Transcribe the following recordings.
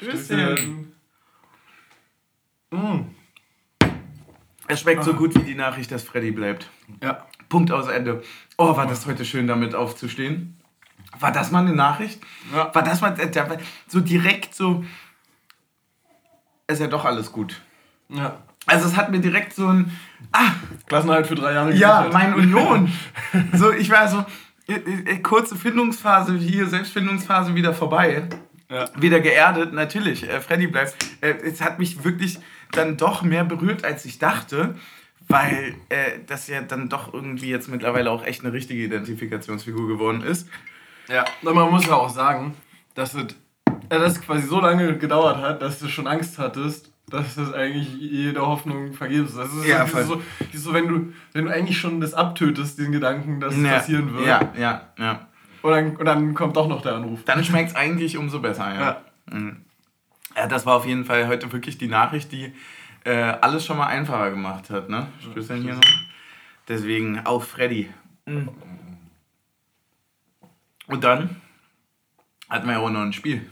Stößchen. Mm. Es schmeckt so gut wie die Nachricht, dass Freddy bleibt. Ja. Punkt aus Ende. Oh, war das heute schön, damit aufzustehen. War das mal eine Nachricht? Ja. War das mal äh, so direkt so. Ist ja doch alles gut. ja. Also es hat mir direkt so ein. Ah, Klassenhalt für drei Jahre ja, gesichert. mein Union. so, ich war so. äh, äh, Kurze Findungsphase hier, Selbstfindungsphase wieder vorbei. Ja. Wieder geerdet, natürlich. Äh, Freddy bleibt. Äh, es hat mich wirklich dann doch mehr berührt, als ich dachte, weil äh, das ja dann doch irgendwie jetzt mittlerweile auch echt eine richtige Identifikationsfigur geworden ist. Ja, und man muss ja auch sagen, dass es, äh, dass es quasi so lange gedauert hat, dass du schon Angst hattest, dass das eigentlich jede Hoffnung vergebens ist. Das ist Ja, so, so, wenn du, wenn du eigentlich schon das abtötest, den Gedanken, dass es Ja, passieren wird. Ja, ja, ja. Und, dann, und dann kommt doch noch der Anruf. Dann schmeckt es eigentlich umso besser, ja. Ja. Mhm. Ja, das war auf jeden Fall heute wirklich die Nachricht, die äh, alles schon mal einfacher gemacht hat, ne? Stößchen hier noch. Deswegen auf Freddy. Mhm. Und dann hatten wir ja auch noch ein Spiel.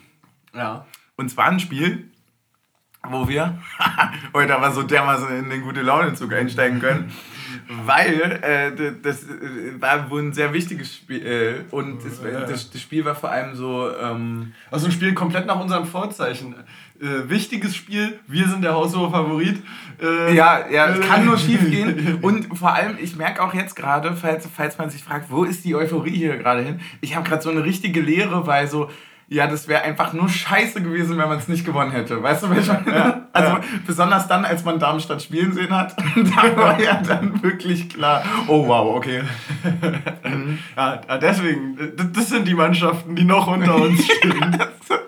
Ja. Und zwar ein Spiel, wo wir heute aber so dermaßen in den gute Laune-Zug einsteigen können, weil äh, das äh, war wohl ein sehr wichtiges Spiel äh, und das, das, das Spiel war vor allem so, ähm, Also ein Spiel komplett nach unserem Vorzeichen. Äh, wichtiges Spiel, wir sind der haushohe Favorit. Äh, ja, ja, es äh, kann nur schief gehen und vor allem, ich merke auch jetzt gerade, falls, falls man sich fragt, wo ist die Euphorie hier gerade hin, ich habe gerade so eine richtige Leere, weil so, ja, das wäre einfach nur scheiße gewesen, wenn man es nicht gewonnen hätte. Weißt du, welcher? also besonders dann, als man Darmstadt spielen sehen hat, da war ja dann wirklich klar, oh wow, okay. Ja, ja, deswegen, äh, d- das sind die Mannschaften, die noch unter uns stehen.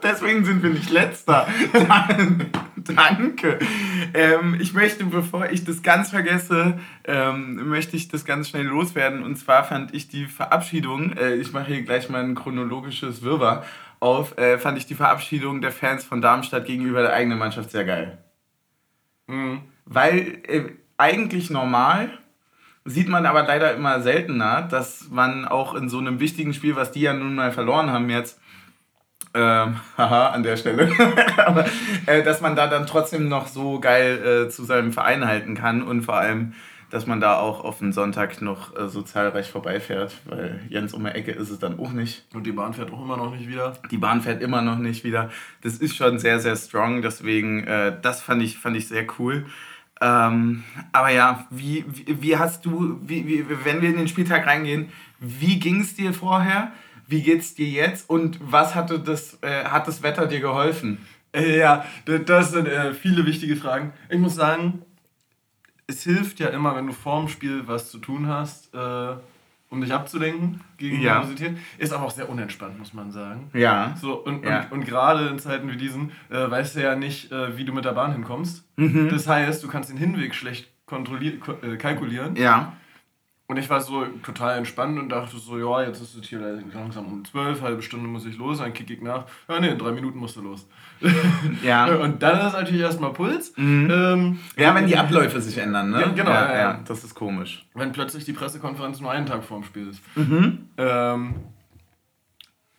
Deswegen sind wir nicht letzter. Danke. Ähm, ich möchte, bevor ich das ganz vergesse, ähm, möchte ich das ganz schnell loswerden. Und zwar fand ich die Verabschiedung, äh, ich mache hier gleich mal ein chronologisches Wirrwarr auf, äh, fand ich die Verabschiedung der Fans von Darmstadt gegenüber der eigenen Mannschaft sehr geil. Mhm. Weil äh, eigentlich normal sieht man aber leider immer seltener, dass man auch in so einem wichtigen Spiel, was die ja nun mal verloren haben jetzt, ähm, haha, an der Stelle, aber äh, dass man da dann trotzdem noch so geil äh, zu seinem Verein halten kann und vor allem, dass man da auch auf den Sonntag noch äh, so zahlreich vorbeifährt, weil Jens um die Ecke ist es dann auch nicht. Und die Bahn fährt auch immer noch nicht wieder. Die Bahn fährt immer noch nicht wieder. Das ist schon sehr, sehr strong. Deswegen, äh, das fand ich, fand ich sehr cool. Ähm, aber ja, wie, wie, wie hast du, wie, wie, wenn wir in den Spieltag reingehen, wie ging es dir vorher? Wie geht's dir jetzt? Und was hatte das, äh, hat das Wetter dir geholfen? Äh, Ja, das sind äh, viele wichtige Fragen. Ich muss sagen, es hilft ja immer, wenn du vorm Spiel was zu tun hast, äh, um dich abzulenken gegen Ja. Nervosität. Ist aber auch sehr unentspannt, muss man sagen. Ja. So, und, Ja. und, und gerade in Zeiten wie diesen äh, weißt du ja nicht, äh, wie du mit der Bahn hinkommst. Mhm. Das heißt, du kannst den Hinweg schlecht kontrollier ko äh, kalkulieren. Ja. Und ich war so total entspannt und dachte so, ja, jetzt ist es hier langsam um zwölf, halbe Stunde muss ich los, dann kick ich nach. Ja, nee, in drei Minuten musst du los. Ja. Und dann ist natürlich erstmal Puls. Mhm. Ähm, Ja, wenn die Abläufe sich ändern, ne? Ja, genau, Ja, ja, ja, ja. das ist komisch. wenn plötzlich die Pressekonferenz nur einen Tag vorm Spiel ist. Mhm. Ähm,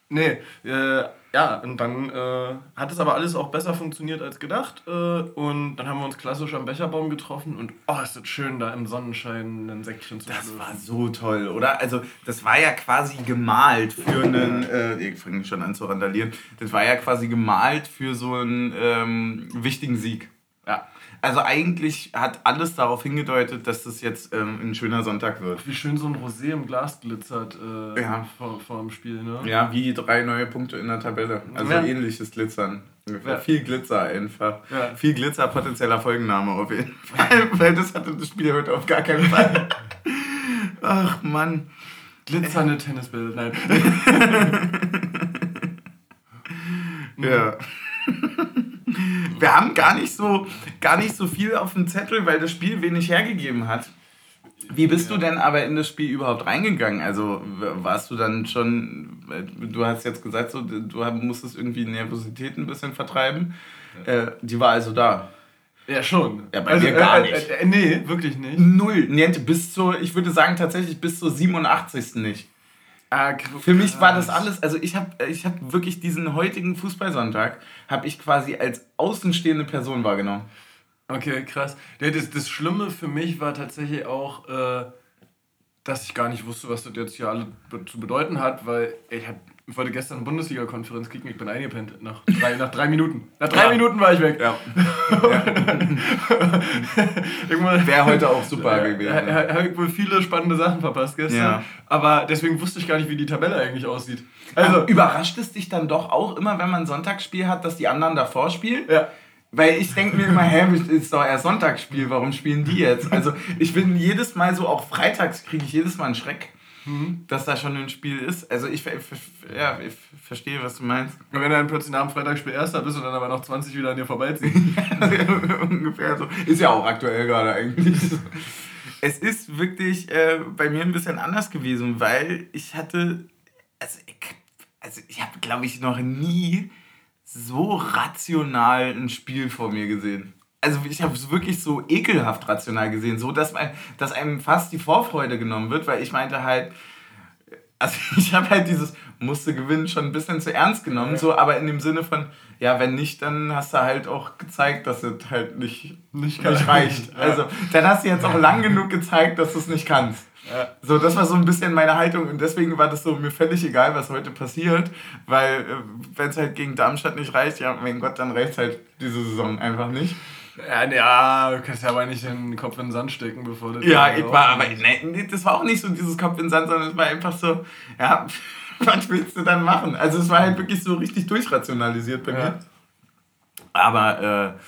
nee, äh, ja, und dann äh, hat es aber alles auch besser funktioniert als gedacht. Äh, und dann haben wir uns klassisch am Becherbaum getroffen und oh, ist das schön, da im Sonnenschein ein Säckchen zu Das schlürfen. war so toll, oder? Also, das war ja quasi gemalt für einen. Äh, ich fange schon an zu randalieren. Das war ja quasi gemalt für so einen ähm, wichtigen Sieg. Ja. Also, eigentlich hat alles darauf hingedeutet, dass das jetzt ähm, ein schöner Sonntag wird. Wie schön so ein Rosé im Glas glitzert äh, Ja. vor, vor dem Spiel, ne? Ja, wie drei neue Punkte in der Tabelle. Also, Ja. ähnliches Glitzern. Ja. Viel Glitzer einfach. Ja. Viel Glitzer, potenzieller Folgenname auf jeden Fall. Weil das hatte das Spiel heute auf gar keinen Fall. Ach, Mann. Glitzernde Tennisbälle, nein. Ja. Wir haben gar nicht so gar nicht so viel auf dem Zettel, weil das Spiel wenig hergegeben hat. Wie bist du denn aber in das Spiel überhaupt reingegangen? Also warst du dann schon, äh, du hast jetzt gesagt, so, du musstest irgendwie Nervosität ein bisschen vertreiben. Äh, die war also da. Ja, schon. Ja, bei mir gar nicht. Äh, äh, nee, wirklich nicht. Null. Niente, bis zur, ich würde sagen tatsächlich bis zur 87. nicht. Ah, Für mich war das alles, also ich habe ich hab wirklich diesen heutigen Fußballsonntag, habe ich quasi als außenstehende Person wahrgenommen. Okay, krass. Das, das Schlimme für mich war tatsächlich auch, äh, dass ich gar nicht wusste, was das jetzt hier alle zu bedeuten hat, weil ich hab, ich wollte gestern eine Bundesliga-Konferenz kicken, ich bin eingepennt nach drei, nach drei Minuten. Nach drei ja. Minuten war ich weg. Ja. ja. Wäre heute auch super gewesen. Ja, Habe ich wohl viele spannende Sachen verpasst gestern. Ja. Aber deswegen wusste ich gar nicht, wie die Tabelle eigentlich aussieht. Also, überrascht es dich dann doch auch immer, wenn man ein Sonntagsspiel hat, dass die anderen davor spielen? Ja. Weil ich denke mir immer, hä, ist doch erst Sonntagsspiel, warum spielen die jetzt? Also ich bin jedes Mal so, auch freitags kriege ich jedes Mal einen Schreck, mhm. dass da schon ein Spiel ist. Also ich, ja, ich verstehe, was du meinst. Und wenn du dann plötzlich nach dem Freitagsspiel Erster bist und dann aber noch 20 wieder an dir vorbeiziehen. ungefähr so. Ist ja auch aktuell gerade eigentlich. Es ist wirklich äh, bei mir ein bisschen anders gewesen, weil ich hatte, also ich, also ich habe, glaube ich, noch nie so rational ein Spiel vor mir gesehen. Also ich habe es wirklich so ekelhaft rational gesehen, so dass, man, dass einem fast die Vorfreude genommen wird, weil ich meinte halt, also ich habe halt dieses musste gewinnen schon ein bisschen zu ernst genommen, ja. so, aber in dem Sinne von, ja, wenn nicht, dann hast du halt auch gezeigt, dass es halt nicht, nicht, nicht reicht. Ja. Also dann hast du jetzt auch lang genug gezeigt, dass du es nicht kannst. Ja. So, das war so ein bisschen meine Haltung und deswegen war das so mir völlig egal, was heute passiert, weil äh, wenn es halt gegen Darmstadt nicht reicht, ja, mein Gott, dann reicht es halt diese Saison einfach nicht. Ja, ja, du kannst ja aber nicht den Kopf in den Sand stecken, bevor du. Ja, ich war, aber nee, das war auch nicht so dieses Kopf in den Sand, sondern es war einfach so, ja, was willst du dann machen? Also es war halt wirklich so richtig durchrationalisiert bei mir. Aber äh,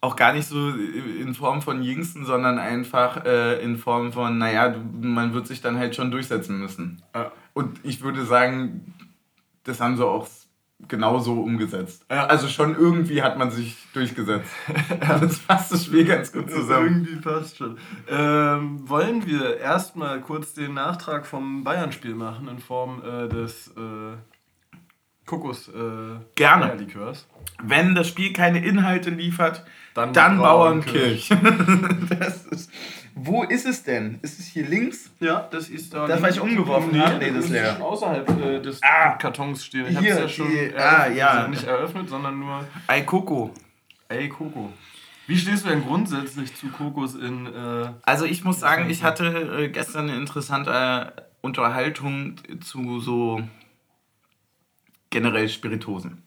auch gar nicht so in Form von Jüngsten, sondern einfach äh, in Form von, naja, man wird sich dann halt schon durchsetzen müssen. Ja. Und ich würde sagen, das haben sie auch genauso umgesetzt. Ja. Also schon irgendwie hat man sich durchgesetzt. das fasst das Spiel ganz gut zusammen. irgendwie passt schon. Ähm, wollen wir erstmal kurz den Nachtrag vom Bayern-Spiel machen in Form äh, des äh, Kokos äh, Gerne. Likörs? Wenn das Spiel keine Inhalte liefert, dann, dann Bauernkirch. das ist, wo ist es denn? Ist es hier links? Ja, das ist da. Das, was ich umgeworfen habe? Nee, das ist leer. Außerhalb äh, des ah, Kartons stehen. Ich habe es ja schon die, ah, ja. Also nicht eröffnet, sondern nur. Ei Coco. Ei Coco. Wie stehst du denn grundsätzlich zu Kokos in. Äh, also, ich muss sagen, ich hatte äh, gestern eine interessante Unterhaltung zu so generell Spiritosen.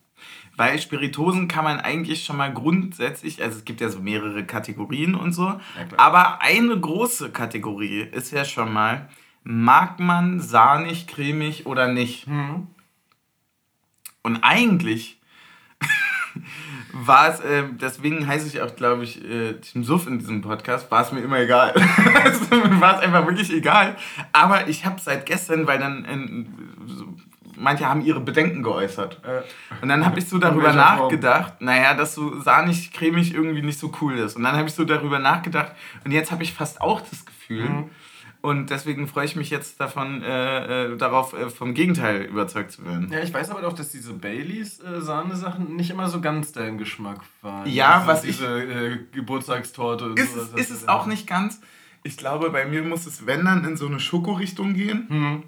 Bei Spiritosen kann man eigentlich schon mal grundsätzlich, also es gibt ja so mehrere Kategorien und so, ja, aber eine große Kategorie ist ja schon mal, mag man sahnig, cremig oder nicht? Mhm. Und eigentlich war es, äh, deswegen heiße ich auch, glaube ich, äh, Team Suff in diesem Podcast, war es mir immer egal. war es einfach wirklich egal. Aber ich habe seit gestern, weil dann in, so, manche haben ihre Bedenken geäußert. Äh, und dann habe ich so darüber nachgedacht, Form? naja, dass so sahnig, cremig irgendwie nicht so cool ist. Und dann habe ich so darüber nachgedacht und jetzt habe ich fast auch das Gefühl. Mhm. Und deswegen freue ich mich jetzt davon, äh, äh, darauf, äh, vom Gegenteil überzeugt zu werden. Ja, ich weiß aber doch, dass diese Baileys äh, Sahnesachen nicht immer so ganz dein Geschmack waren. Ja, diese, was diese, ich. Diese Geburtstagstorte. Ist, sowas, ist es auch nicht ganz. Ich glaube, bei mir muss es, wenn dann, in so eine Schokorichtung gehen. Mhm.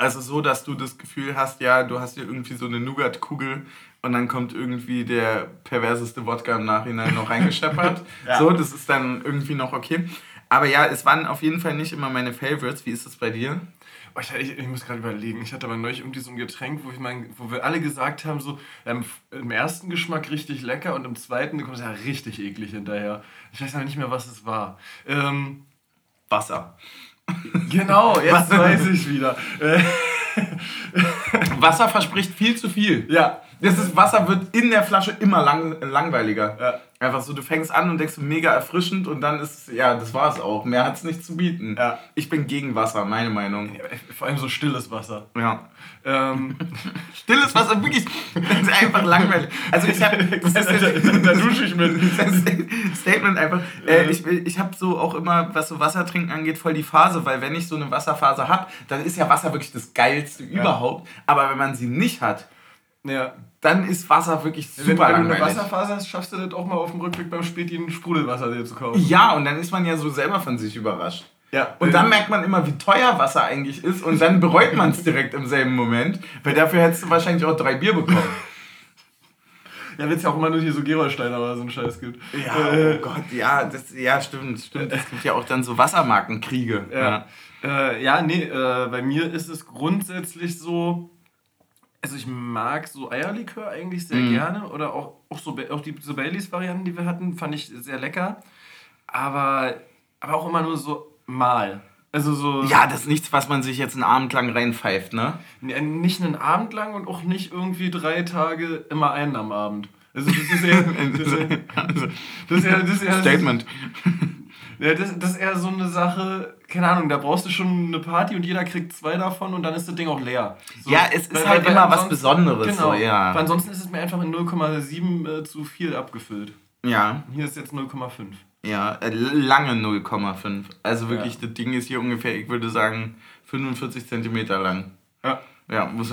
Also so, dass du das Gefühl hast, ja, du hast hier irgendwie so eine Nougat-Kugel und dann kommt irgendwie der perverseste Wodka im Nachhinein noch reingescheppert. ja. So, das ist dann irgendwie noch okay. Aber ja, es waren auf jeden Fall nicht immer meine Favorites. Wie ist es bei dir? Oh, ich, ich, ich, muss gerade überlegen. Ich hatte aber neulich irgendwie so ein Getränk, wo, ich mein, wo wir alle gesagt haben, so ähm, im ersten Geschmack richtig lecker und im zweiten kommt es ja richtig eklig hinterher. Ich weiß aber nicht mehr, was es war. Ähm, Wasser. Genau, jetzt weiß ich wieder. Wasser verspricht viel zu viel. Ja. Das ist, Wasser wird in der Flasche immer lang, langweiliger. Ja. Einfach so, du fängst an und denkst mega erfrischend und dann ist, ja, das war es auch. Mehr hat es nicht zu bieten. Ja. Ich bin gegen Wasser, meine Meinung. Ja, vor allem so stilles Wasser. Ja. Ähm. stilles Wasser, wirklich, das ist einfach langweilig. Also ich habe, da dusche ich mit. Statement einfach. Äh, ich ich habe so auch immer, was so Wassertrinken angeht, voll die Phase, weil wenn ich so eine Wasserphase habe, dann ist ja Wasser wirklich das Geilste überhaupt. Aber wenn man sie nicht hat, ja. Dann ist Wasser wirklich super Wenn, wenn du eine Wasserphase hast, schaffst du das auch mal auf dem Rückweg beim Späti ein Sprudelwasser dir zu kaufen. Ja, und dann ist man ja so selber von sich überrascht. Ja. Und dann merkt man immer, wie teuer Wasser eigentlich ist und dann bereut man es direkt im selben Moment, weil dafür hättest du wahrscheinlich auch drei Bier bekommen. Ja, wenn es ja auch immer nur hier so Gerolsteiner oder so einen Scheiß gibt. Ja, Äh, oh Gott, ja, das, ja, stimmt, stimmt. Es gibt ja auch dann so Wassermarkenkriege. Ja, äh, ja nee, äh, bei mir ist es grundsätzlich so, also ich mag so Eierlikör eigentlich sehr Mhm. gerne oder auch, auch, so, auch die so Baileys-Varianten, die wir hatten, fand ich sehr lecker. Aber, aber auch immer nur so mal. Also so Ja, das ist nichts, was man sich jetzt einen Abend lang reinpfeift, ne? nicht einen Abend lang und auch nicht irgendwie drei Tage immer einen am Abend. Also das ist eher, das ist eher, das ist eher, das ist eher Statement. Ja, das, das ist eher so eine Sache, keine Ahnung, da brauchst du schon eine Party und jeder kriegt zwei davon und dann ist das Ding auch leer. So, Ja, es ist halt immer was Besonderes, Genau. so, ja. Weil ansonsten ist es mir einfach in 0,7 äh, zu viel abgefüllt. Ja, Hier ist jetzt 0,5. ja, äh, lange 0,5. Also wirklich, Ja. das Ding ist hier ungefähr, ich würde sagen, 45 Zentimeter lang. Ja. Ja, muss.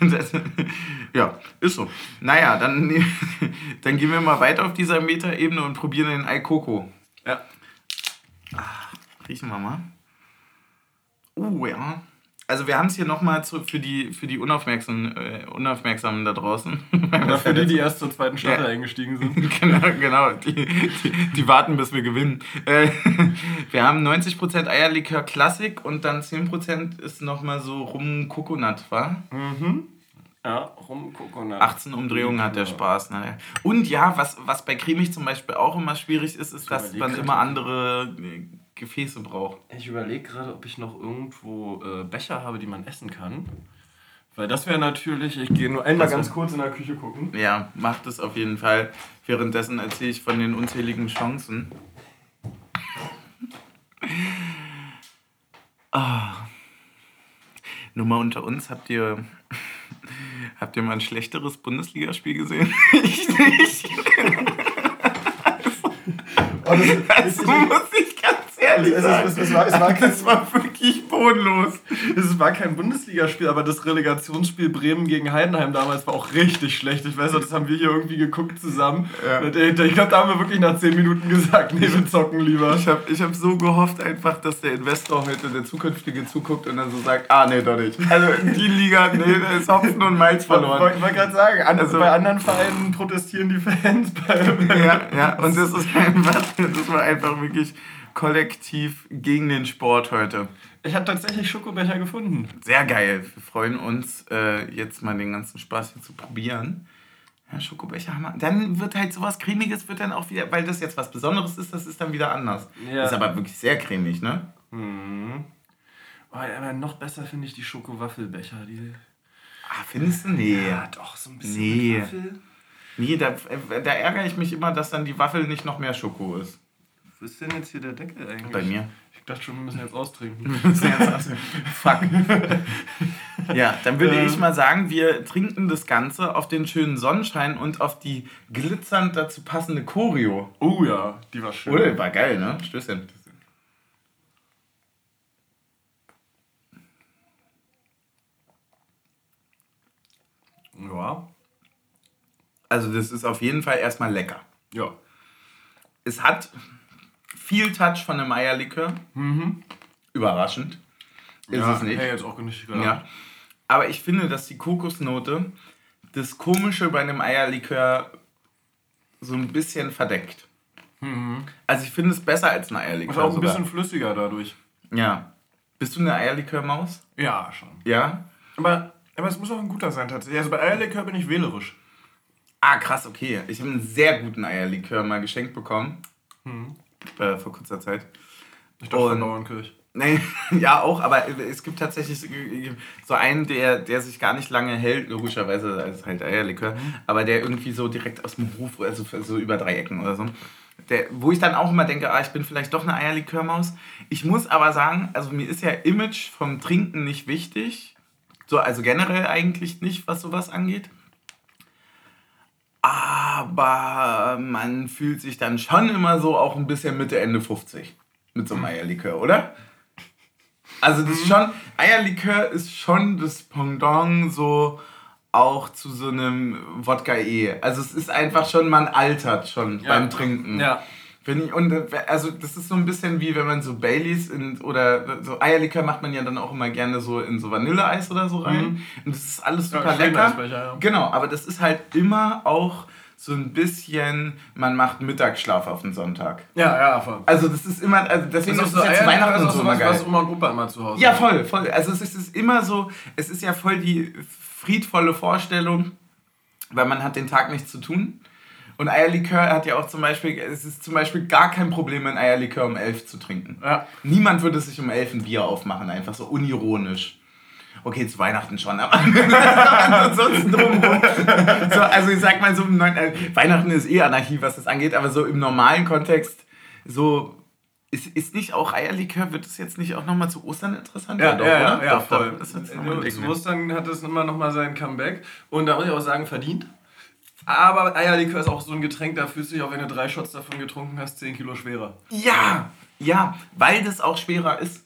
ja, ist so. Naja, dann, dann gehen wir mal weiter auf dieser Metaebene und probieren den Eikoko. Ja. Riechen wir mal. Uh, ja. Also wir haben es hier nochmal für die, für die Unaufmerksamen, äh, Unaufmerksamen da draußen. Oder für die, die erst zur zweiten Staffel Ja. eingestiegen sind. genau, genau. Die, die, die warten, bis wir gewinnen. Äh, wir haben 90% Eierlikör Klassik und dann 10% ist nochmal so rum Coconut, wa? Mhm. Ja, rum Coconut. 18 Umdrehungen hat der Spaß. Ne? Und ja, was, was bei cremig zum Beispiel auch immer schwierig ist, ist, dass man immer andere äh, Gefäße braucht. Ich überlege gerade, ob ich noch irgendwo äh, Becher habe, die man essen kann. Weil das wäre natürlich, ich gehe nur einmal Also- ganz kurz in der Küche gucken. Ja, macht es auf jeden Fall. Währenddessen erzähle ich von den unzähligen Chancen. Ah. Nur mal unter uns, habt ihr, habt ihr mal ein schlechteres Bundesligaspiel gesehen? ich nicht. Oh, Das muss ich ehrlich Es ist- sagen. es- es war- es war kein- das war wirklich bodenlos. Es war kein Bundesligaspiel, aber das Relegationsspiel Bremen gegen Heidenheim damals war auch richtig schlecht. Ich weiß noch, das haben wir hier irgendwie geguckt zusammen. Ja. Und Ich glaube, da haben wir wirklich nach 10 Minuten gesagt, nee, wir zocken lieber. Ich habe ich hab so gehofft einfach, dass der Investor heute, der zukünftige, zuguckt und dann so sagt, ah nee, doch nicht. Also die Liga, nee, da ist Hopfen und Malz Ich verloren. wollte gerade sagen, Also- bei anderen Vereinen protestieren die Fans. Bei, Ja, ja, und das ist einfach, das war einfach wirklich kollektiv gegen den Sport heute. Ich habe tatsächlich Schokobecher gefunden. Sehr geil. Wir freuen uns, äh, jetzt mal den ganzen Spaß hier zu probieren. Ja, Schokobecher haben wir. Dann wird halt sowas Cremiges, wird dann auch wieder, weil das jetzt was Besonderes ist, das ist dann wieder anders. Ja. Ist aber wirklich sehr cremig, ne? Mhm. Oh, aber noch besser finde ich die Schokowaffelbecher. Die, Ah, findest du? Nee. ja, doch, so ein bisschen Nee. Waffel. Nee, da, äh, da ärgere ich mich immer, dass dann die Waffel nicht noch mehr Schoko ist. Wo ist denn jetzt hier der Deckel eigentlich? Bei mir. Ich dachte schon, wir müssen jetzt austrinken. Fuck. Ja, dann würde Ähm. ich mal sagen, wir trinken das Ganze auf den schönen Sonnenschein und auf die glitzernd dazu passende Choreo. Oh ja, die war schön. Ui, war geil, ne? Stößchen. Ja. Also das ist auf jeden Fall erstmal lecker. Ja. Es hat viel Touch von einem Eierlikör. Mhm. Überraschend. Ist ja, es nicht. Hey, jetzt auch nicht gedacht. Ja. Aber ich finde, dass die Kokosnote das Komische bei einem Eierlikör so ein bisschen verdeckt. Mhm. Also ich finde es besser als ein Eierlikör. Ist auch ein sogar. bisschen flüssiger dadurch. Ja. Bist du eine Eierlikörmaus? Ja, schon. Ja. Aber, aber es muss auch ein guter sein tatsächlich. Also bei Eierlikör bin ich wählerisch. Ah, krass, okay. Ich habe einen sehr guten Eierlikör mal geschenkt bekommen. Mhm. Äh, vor kurzer Zeit. Ich dachte von Dauernkirch. Nee, ja, auch, aber es gibt tatsächlich so einen, der, der sich gar nicht lange hält, logischerweise, das ist halt Eierlikör, aber der irgendwie so direkt aus dem Hof, also so über drei Ecken oder so. Der, wo ich dann auch immer denke, ah, ich bin vielleicht doch eine Eierlikörmaus. Ich muss aber sagen, also mir ist ja Image vom Trinken nicht wichtig. So, also generell eigentlich nicht, was sowas angeht. Aber man fühlt sich dann schon immer so auch ein bisschen Mitte, Ende 50 mit so einem Eierlikör, oder? Also das ist schon, Eierlikör ist schon das Pendant so auch zu so einem Wodka E. Also es ist einfach schon, man altert schon Ja. beim Trinken. Ja. Wenn ich, und also das ist so ein bisschen wie wenn man so Baileys in, oder so Eierlikör macht man ja dann auch immer gerne so in so Vanilleeis oder so rein. Mhm. Und das ist alles super ja, lecker. Ja. Genau, aber das ist halt immer auch so ein bisschen, man macht Mittagsschlaf auf den Sonntag. Ja, ja, voll. Also das ist immer, also deswegen ist, ist so jetzt Weihnachten so immer geil. Was Oma und Opa immer zu Hause. Ja, voll, voll. Also es ist immer so, es ist ja voll die friedvolle Vorstellung, weil man hat den Tag nichts zu tun. Und Eierlikör hat ja auch zum Beispiel, es ist zum Beispiel gar kein Problem, ein Eierlikör um elf zu trinken. Ja. Niemand würde sich um elf ein Bier aufmachen, einfach so unironisch. Okay, zu Weihnachten schon, aber ansonsten drumherum. So, also ich sag mal so, äh, Weihnachten ist eh Anarchie, was das angeht, aber so im normalen Kontext, so ist, ist nicht auch Eierlikör, wird es jetzt nicht auch nochmal zu Ostern interessant? Ja, doch, ja, oder? ja, doch, voll. Doch, ist zu Ostern hat es immer nochmal sein Comeback und da muss ich auch sagen, verdient. Aber Eierlikör ist auch so ein Getränk, da fühlst du dich auch, wenn du drei Shots davon getrunken hast, 10 Kilo schwerer. Ja, ja, weil das auch schwerer ist.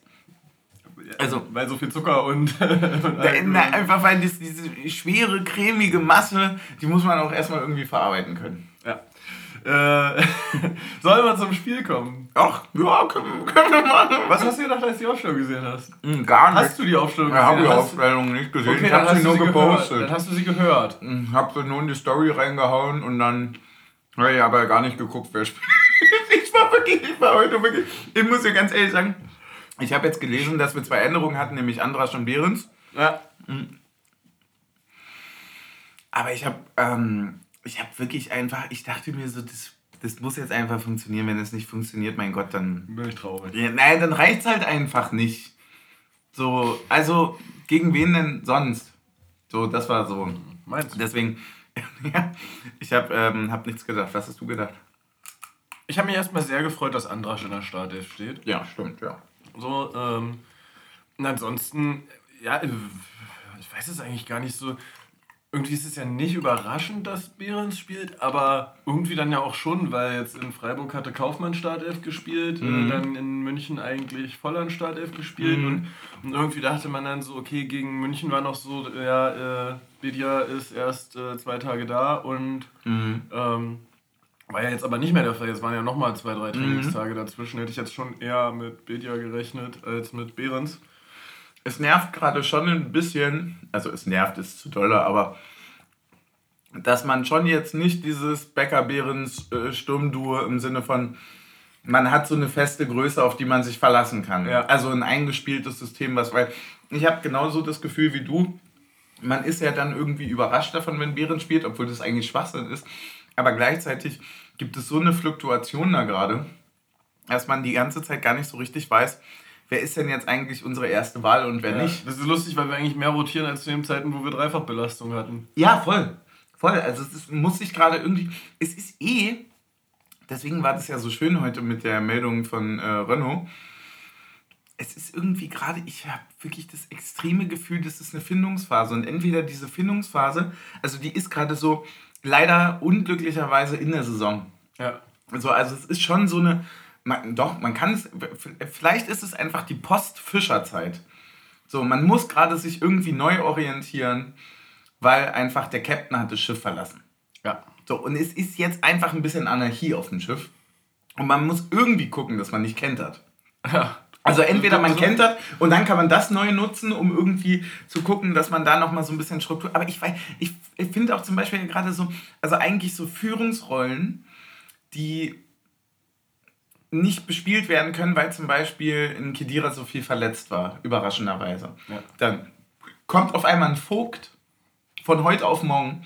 Also, weil so viel Zucker und. und einfach weil das, diese schwere, cremige Masse, die muss man auch erstmal irgendwie verarbeiten können. Ja. Äh, sollen wir zum Spiel kommen? Ach, ja, können, können wir machen. Was hast du gedacht, als du die Aufstellung gesehen hast? Hm, gar nicht. Hast du die Aufstellung gesehen? Ich habe die Aufstellung nicht gesehen. Okay, ich habe sie nur gepostet. Gehört. Dann hast du sie gehört. Ich hm, habe sie nur in die Story reingehauen und dann habe ich aber gar nicht geguckt, wer spielt. ich war wirklich, ich war heute wirklich, ich muss dir ganz ehrlich sagen, ich habe jetzt gelesen, dass wir zwei Änderungen hatten, nämlich Andras und Behrens. Ja. Hm. Aber ich habe ähm, ich habe wirklich einfach, ich dachte mir so, das, das muss jetzt einfach funktionieren. Wenn es nicht funktioniert, mein Gott, dann. Bin ich traurig. Ja, nein, dann reicht es halt einfach nicht. So, also, gegen wen denn sonst? So, das war so. Meinst du? Deswegen, ja, ich habe ähm, hab nichts gedacht. Was hast du gedacht? Ich habe mich erstmal sehr gefreut, dass Andrasch in der Startelf steht. Ja, stimmt, ja. So, ähm, und ansonsten, ja, ich weiß es eigentlich gar nicht so irgendwie ist es ja nicht überraschend, dass Behrens spielt, aber irgendwie dann ja auch schon, weil jetzt in Freiburg hatte Kaufmann Startelf gespielt, äh, mhm. dann in München eigentlich Volland Startelf gespielt mhm. und, und, irgendwie dachte man dann so, okay, gegen München war noch so, ja, äh, Bedia ist erst äh, zwei Tage da und mhm. ähm, war ja jetzt aber nicht mehr der Fall. Jetzt waren ja nochmal zwei, drei mhm. Trainingstage dazwischen. Hätte ich jetzt schon eher mit Bedia gerechnet als mit Behrens es nervt gerade schon ein bisschen, also es nervt ist zu dolle, aber dass man schon jetzt nicht dieses Becker-Behrens äh, Sturmduo im Sinne von, man hat so eine feste Größe, auf die man sich verlassen kann. Ja. Also ein eingespieltes System, was, weil ich habe genauso das Gefühl wie du, man ist ja dann irgendwie überrascht davon, wenn Behrens spielt, obwohl das eigentlich Schwachsinn ist. Aber gleichzeitig gibt es so eine Fluktuation da gerade, dass man die ganze Zeit gar nicht so richtig weiß, wer ist denn jetzt eigentlich unsere erste Wahl und wer ja, nicht. Das ist lustig, weil wir eigentlich mehr rotieren als zu den Zeiten, wo wir Dreifachbelastung hatten. Ja, voll. Voll. Also es muss sich gerade irgendwie. Es ist eh. Deswegen war das ja so schön heute mit der Meldung von äh, Renault. Es ist irgendwie gerade, ich habe wirklich das extreme Gefühl, das ist eine Findungsphase. Und entweder diese Findungsphase, also die ist gerade so leider unglücklicherweise in der Saison. Ja. Also, also es ist schon so eine, man, doch, man kann es, vielleicht ist es einfach die Post-Fischer-Zeit. So, man muss gerade sich irgendwie neu orientieren, weil einfach der Captain hat das Schiff verlassen. Ja. So, und es ist jetzt einfach ein bisschen Anarchie auf dem Schiff. Und man muss irgendwie gucken, dass man nicht kentert. Ja. Also entweder man kentert und dann kann man das neu nutzen, um irgendwie zu gucken, dass man da nochmal so ein bisschen Struktur. Aber ich, ich, ich finde auch zum Beispiel gerade so, also eigentlich so Führungsrollen, die nicht bespielt werden können, weil zum Beispiel in Kedira so viel verletzt war, überraschenderweise. Ja. Dann kommt auf einmal ein Vogt, von heute auf morgen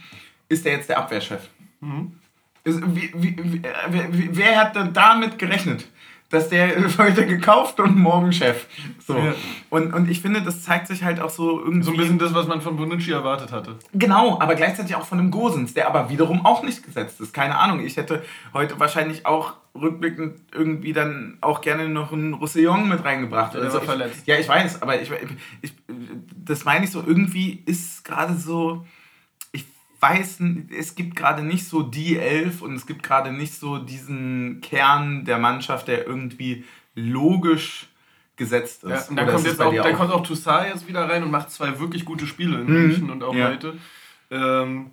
ist er jetzt der Abwehrchef. Mhm. Wie, wie, wie, wer hat denn damit gerechnet? Dass der heute gekauft und morgen Chef. So. Ja. Und, und ich finde, das zeigt sich halt auch so irgendwie. So ein bisschen das, was man von Bonucci erwartet hatte. Genau, aber gleichzeitig auch von einem Gosens, der aber wiederum auch nicht gesetzt ist. Keine Ahnung. Ich hätte heute wahrscheinlich auch rückblickend irgendwie dann auch gerne noch einen Roussillon mit reingebracht. Der also verletzt. ja, ich weiß, aber ich, ich, das meine ich so, irgendwie ist gerade so weiß, es gibt gerade nicht so die Elf und es gibt gerade nicht so diesen Kern der Mannschaft, der irgendwie logisch gesetzt ist. Ja, und dann, kommt, jetzt auch, dann kommt auch Toussaint jetzt wieder rein und macht zwei wirklich gute Spiele in mhm. München und auch ja. heute. Ähm,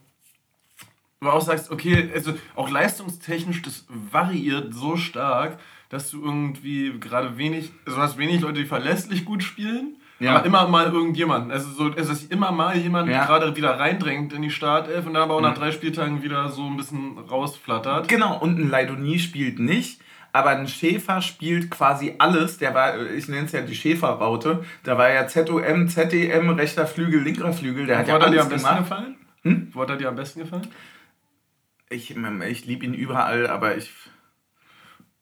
du auch sagst, okay, also auch leistungstechnisch, das variiert so stark, dass du irgendwie gerade wenig, also du hast wenig Leute, die verlässlich gut spielen, ja. aber immer mal irgendjemand. Also so, es ist immer mal jemand ja. gerade wieder reindrängt in die Startelf und dann aber auch nach mhm. drei Spieltagen wieder so ein bisschen rausflattert. Genau, und ein Leidoni spielt nicht. Aber ein Schäfer spielt quasi alles. Der war, ich nenne es ja die Schäferraute. Da war ja ZOM, ZDM, rechter Flügel, linker Flügel. Der hat ja alles dir am besten gemacht. gefallen? Hm? Wo hat er dir am besten gefallen? Ich, ich liebe ihn überall, aber ich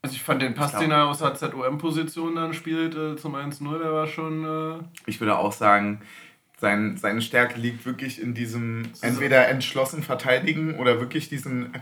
also ich fand den Pass, den er aus der ZOM-Position dann spielt äh, zum 1-0, der war schon... Äh ich würde auch sagen, sein, seine Stärke liegt wirklich in diesem entweder entschlossen verteidigen oder wirklich diesen.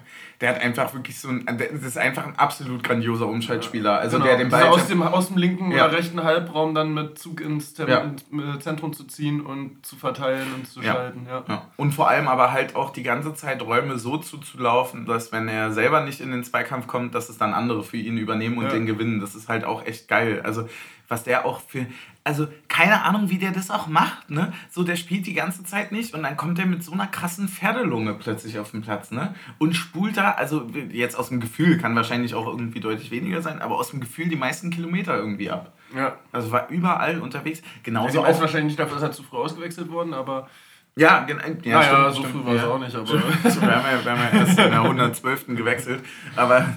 Der hat einfach wirklich so ein. Das ist einfach ein absolut grandioser Umschaltspieler. Also genau. der den Ball. Aus dem, aus dem linken ja. oder rechten Halbraum dann mit Zug ins Tem ja. Zentrum zu ziehen und zu verteilen und zu ja. schalten. Ja. Und vor allem aber halt auch die ganze Zeit Räume so zuzulaufen, dass wenn er selber nicht in den Zweikampf kommt, dass es dann andere für ihn übernehmen und den gewinnen. Das ist halt auch echt geil. Also was der auch für also keine Ahnung, wie der das auch macht, ne? So, der spielt die ganze Zeit nicht und dann kommt er mit so einer krassen Pferdelunge plötzlich auf den Platz, ne? Und spult da, also jetzt aus dem Gefühl, kann wahrscheinlich auch irgendwie deutlich weniger sein, aber aus dem Gefühl die meisten Kilometer irgendwie ab. Ja. Also war überall unterwegs. Genauso ja, auch wahrscheinlich nicht dafür, dass er zu früh ausgewechselt worden, aber ja, genau. Ja, naja, so früh war es ja. auch nicht, aber. wir, haben ja, wir haben ja erst in der 112. gewechselt. Aber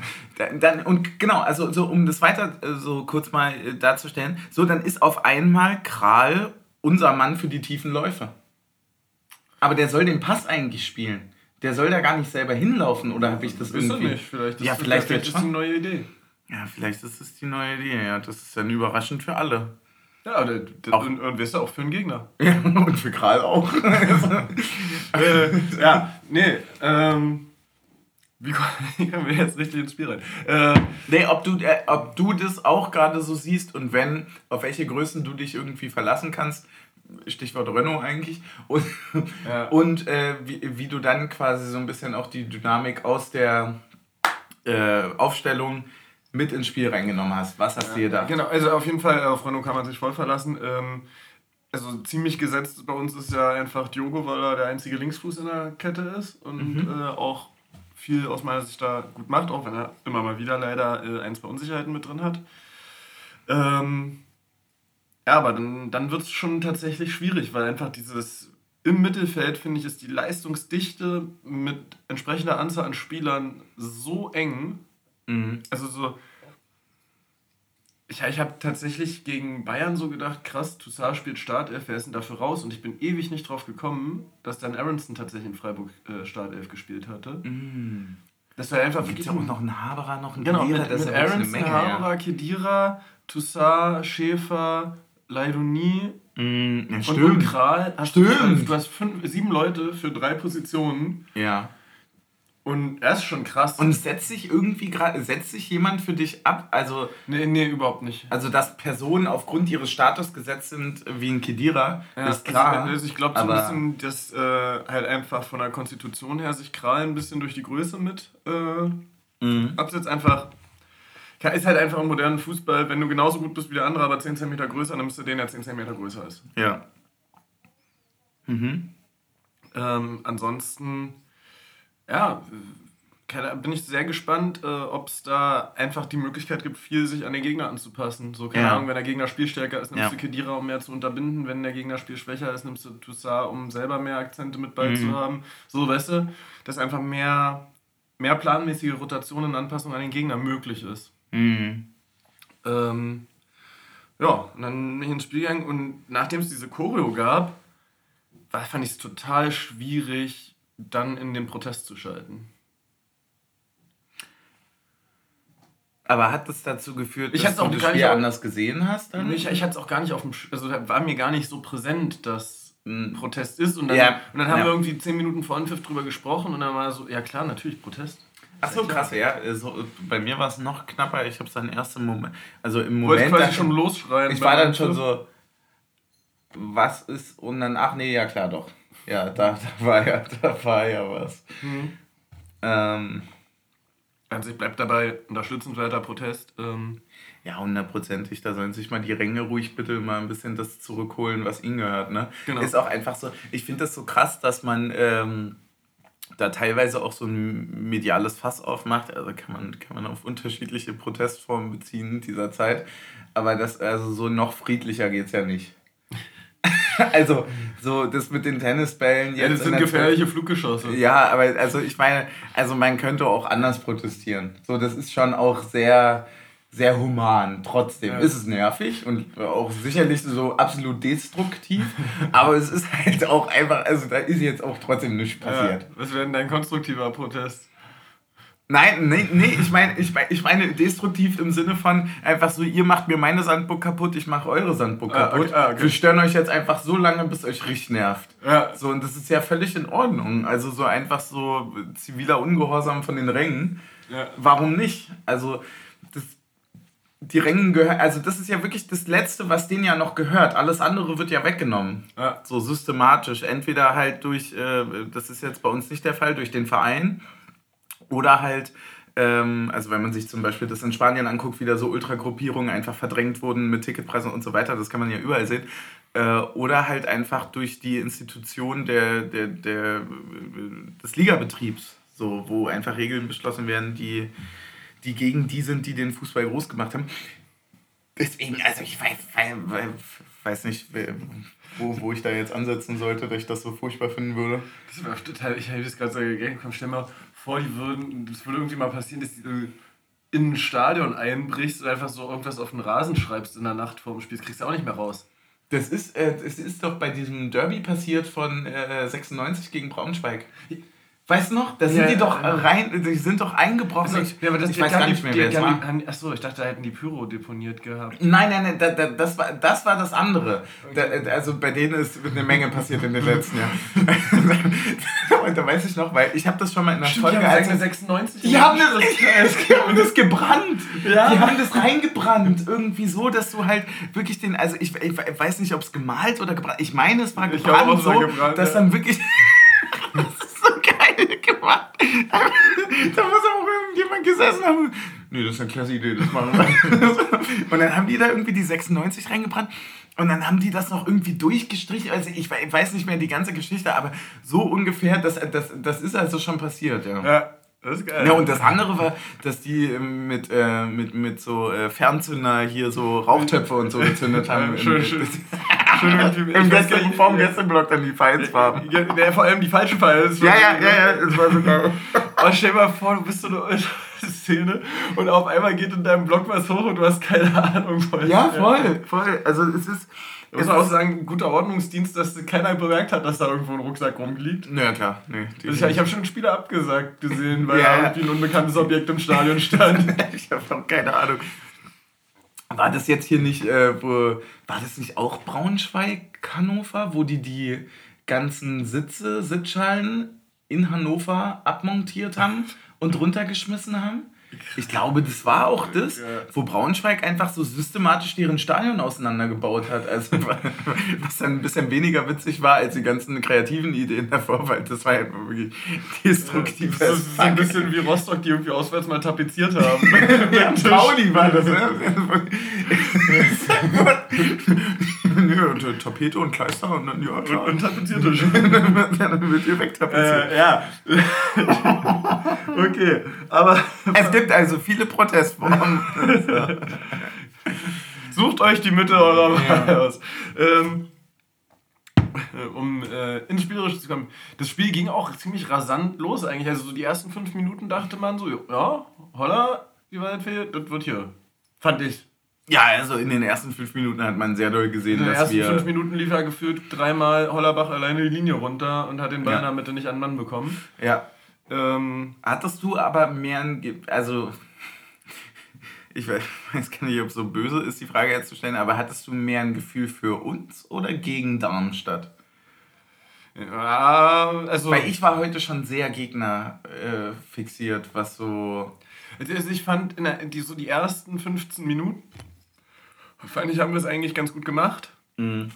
dann, und genau, also so, um das weiter äh, so kurz mal äh, darzustellen, so dann ist auf einmal Kral unser Mann für die tiefen Läufe. Aber der soll den Pass eigentlich spielen. Der soll da gar nicht selber hinlaufen, oder habe ich das ist irgendwie? Nicht. Vielleicht ja, vielleicht, vielleicht ist es eine neue Idee. Ja, vielleicht ist es die neue Idee. Ja, das ist dann überraschend für alle. Ja, der, der, auch. Und, und wirst du auch für einen Gegner. Und für Kral auch. äh, ja, nee, ähm, wie kommen wir jetzt richtig ins Spiel rein? Äh, nee, ob du, äh, ob du das auch gerade so siehst und wenn, auf welche Größen du dich irgendwie verlassen kannst, Stichwort Renault eigentlich, und, ja. und äh, wie, wie du dann quasi so ein bisschen auch die Dynamik aus der äh, Aufstellung mit ins Spiel reingenommen hast. Was hast ja, du dir da? Genau, also auf jeden Fall, auf Renault kann man sich voll verlassen. Ähm, also ziemlich gesetzt bei uns ist ja einfach Diogo, weil er der einzige Linksfuß in der Kette ist und mhm. äh, auch viel aus meiner Sicht da gut macht, auch wenn er immer mal wieder leider äh, ein, zwei Unsicherheiten mit drin hat. Ähm, ja, aber dann, dann wird es schon tatsächlich schwierig, weil einfach dieses im Mittelfeld, finde ich, ist die Leistungsdichte mit entsprechender Anzahl an Spielern so eng. Also so. Ich, ich habe tatsächlich gegen Bayern so gedacht, krass, Toussaint spielt Startelf, wer ist denn dafür raus? Und ich bin ewig nicht drauf gekommen, dass dann Aronson tatsächlich in Freiburg äh, Startelf gespielt hatte. Mhm. Das war einfach wirklich. auch noch ein Haberer, noch ein genau, Kedira, mit, das mit ist Aronson, Haberer, ja. Kedira, Toussaint, Schäfer, Leidoni mm, ja, und, Kral. stimmt. Du hast fünf, sieben Leute für drei Positionen. Ja. Und er ist schon krass. Und setzt sich irgendwie gerade, setzt sich jemand für dich ab? Also. Nee, nee, überhaupt nicht. Also, dass Personen aufgrund ihres Status gesetzt sind wie ein Kedira, ja, ist klar. Also, ich glaube so ein bisschen, dass äh, halt einfach von der Konstitution her sich Kral ein bisschen durch die Größe mit äh, mhm. absetzt. Einfach. Ist halt einfach im modernen Fußball, wenn du genauso gut bist wie der andere, aber 10 cm größer, dann nimmst du den, der 10 cm größer ist. Ja. Mhm. Ähm, ansonsten ja, bin ich sehr gespannt, äh, ob es da einfach die Möglichkeit gibt, viel sich an den Gegner anzupassen. So, keine ja. Ahnung, wenn der Gegner spielstärker ist, nimmst ja. du Kedira, um mehr zu unterbinden. Wenn der Gegner spielschwächer ist, nimmst du Toussaint, um selber mehr Akzente mit bei mhm. zu haben. So, weißt du, dass einfach mehr, mehr planmäßige Rotation und Anpassung an den Gegner möglich ist. Mhm. Ähm, ja, und dann bin ich ins Spiel gegangen und nachdem es diese Choreo gab, war, fand ich es total schwierig, dann in den Protest zu schalten. Aber hat das dazu geführt, ich dass du das Spiel anders gesehen hast? Dann? Ich, ich hatte es auch gar nicht auf dem... Also war mir gar nicht so präsent, dass ein Protest ist. Und dann, ja. und dann haben ja. wir irgendwie zehn Minuten vor Anpfiff drüber gesprochen und dann war so, ja klar, natürlich Protest. Ach so, krass, ja. So, bei mir war es noch knapper. Ich habe es dann erst im Moment... Also im Moment... Wolltest quasi schon losschreien. Ich war dann schon so... Was ist... Und dann, ach nee, ja klar, doch. Ja, da, da, war, ja, da war ja was. Mhm. Ähm, also ich bleibe dabei, unterstützenswerter Protest. Ähm, ja, hundertprozentig. Da sollen sich mal die Ränge ruhig bitte mal ein bisschen das zurückholen, was ihnen gehört. Ne? Genau. Ist auch einfach so, ich finde das so krass, dass man... Ähm, da teilweise auch so ein mediales Fass aufmacht. Also kann man, kann man auf unterschiedliche Protestformen beziehen dieser Zeit. Aber das, also so noch friedlicher geht es ja nicht. also, so das mit den Tennisbällen jetzt. Ja, das sind gefährliche Zeit. Fluggeschosse. Ja, aber also ich meine, also man könnte auch anders protestieren. So, das ist schon auch sehr sehr human. Trotzdem ja. ist es nervig und auch sicherlich so absolut destruktiv. aber es ist halt auch einfach, also da ist jetzt auch trotzdem nichts passiert. Ja. Was wäre denn dein konstruktiver Protest? Nein, nee, nee, ich meine, ich, mein, ich meine destruktiv im Sinne von einfach so, ihr macht mir meine Sandburg kaputt, ich mache eure Sandburg ah, kaputt. Ah, okay. Wir stören euch jetzt einfach so lange, bis euch richtig nervt. Ja. So, und das ist ja völlig in Ordnung. Also so einfach so ziviler Ungehorsam von den Rängen. Ja. Warum nicht? Also das die Rängen gehören, also das ist ja wirklich das Letzte, was denen ja noch gehört. Alles andere wird ja weggenommen. Ja. So systematisch. Entweder halt durch, äh, das ist jetzt bei uns nicht der Fall, durch den Verein oder halt, ähm, also wenn man sich zum Beispiel das in Spanien anguckt, wie da so Ultragruppierungen einfach verdrängt wurden mit Ticketpreisen und so weiter, das kann man ja überall sehen. Äh, oder halt einfach durch die Institution der, der, der, des Ligabetriebs, so, wo einfach Regeln beschlossen werden, die die gegen die sind, die den Fußball groß gemacht haben. Deswegen, also ich weiß, weiß nicht, wo, wo ich da jetzt ansetzen sollte, dass ich das so furchtbar finden würde. Das war total, ich habe das gerade so gegangen, komm, stell mal vor, die würden, das würde irgendwie mal passieren, dass du in ein Stadion einbrichst und einfach so irgendwas auf den Rasen schreibst in der Nacht vor dem Spiel. Das kriegst du auch nicht mehr raus. Das ist, äh, das ist doch bei diesem Derby passiert von äh, 96 gegen Braunschweig. Weißt du noch? Da sind ja, die doch ja. rein, die sind doch eingebrochen. Also, ja, aber das, ich weiß gar nicht mehr, wer es war. Achso, ich dachte, da hätten die Pyro deponiert gehabt. Nein, nein, nein, da, da, das, war, das war das andere. Okay. Da, also bei denen ist eine Menge passiert in den letzten Jahren. Und da weiß ich noch, weil ich habe das schon mal in der Folge... Die haben 96 die haben das, die haben das gebrannt. Ja. Die haben das reingebrannt. Irgendwie so, dass du halt wirklich den... Also ich, ich weiß nicht, ob es gemalt oder gebrannt... Ich meine, es war gebrannt so, gebrannt, dass dann wirklich... gemacht. da muss auch irgendjemand gesessen haben. Nee, das ist eine klasse Idee, das machen wir. und dann haben die da irgendwie die 96 reingebrannt. Und dann haben die das noch irgendwie durchgestrichen. Also ich weiß nicht mehr die ganze Geschichte, aber so ungefähr, das, das, das ist also schon passiert, ja. Ja, das ist geil. Ja, und das andere war, dass die ähm, mit, äh, mit, mit so äh, Fernzünder hier so Rauchtöpfe und so gezündet haben. schön, schön. schön Im Gäste, vorm Gästeblock dann die Pfeilsfarben. Ja, vor allem die falschen Pfeile. Ja, ja, ja, ja, das war so geil. Aber stell dir mal vor, du bist so eine Szene und auf einmal geht in deinem Blog was hoch und du hast keine Ahnung. Voll. Ja, voll, voll. Also es ist... Ich muss auch sagen, guter Ordnungsdienst, dass keiner bemerkt hat, dass da irgendwo ein Rucksack rumliegt. Ja, klar. Nee, also ich, ich habe schon Spieler abgesagt gesehen, weil ja. irgendwie ein unbekanntes Objekt im Stadion stand. ich habe auch keine Ahnung. War das jetzt hier nicht, äh, wo, war das nicht auch Braunschweig, Hannover, wo die die ganzen Sitze, Sitzschalen in Hannover abmontiert haben und runtergeschmissen haben? Ich glaube, das war auch das, wo Braunschweig einfach so systematisch deren Stadion auseinandergebaut hat. Also, was dann ein bisschen weniger witzig war als die ganzen kreativen Ideen davor, weil das war ja wirklich destruktiv. Ja, das ist so ein bisschen wie Rostock, die irgendwie auswärts mal tapeziert haben. ja, Pauli war das, ne? Nö, und äh, Tapete und Kleister und dann, ja, klar. Und, und tapezierte schon. dann wird ihr wegtapeziert. Äh, ja. okay, aber... Es gibt also viele Protestformen. Sucht euch die Mitte eurer Wahl ja. aus. Ähm, um äh, ins Spielerische zu kommen. Das Spiel ging auch ziemlich rasant los eigentlich. Also so die ersten fünf Minuten dachte man so, ja, holla, wie war das Das wird hier. Fand ich. Ja, also in den ersten fünf Minuten hat man sehr doll gesehen, dass wir... In den ersten fünf Minuten lief er gefühlt dreimal Hollerbach alleine die Linie runter und hat den Ball ja. in der Mitte nicht an Mann bekommen. Ja. Ähm, Hattest du aber mehr ein... Also... Ich weiß gar nicht, ob es so böse ist, die Frage jetzt zu stellen, aber hattest du mehr ein Gefühl für uns oder gegen Darmstadt? Ja, also... Weil ich war heute schon sehr Gegner äh, fixiert, was so... Also ich fand in der, die, so die ersten 15 Minuten fand ich, haben wir es eigentlich ganz gut gemacht. Mhm.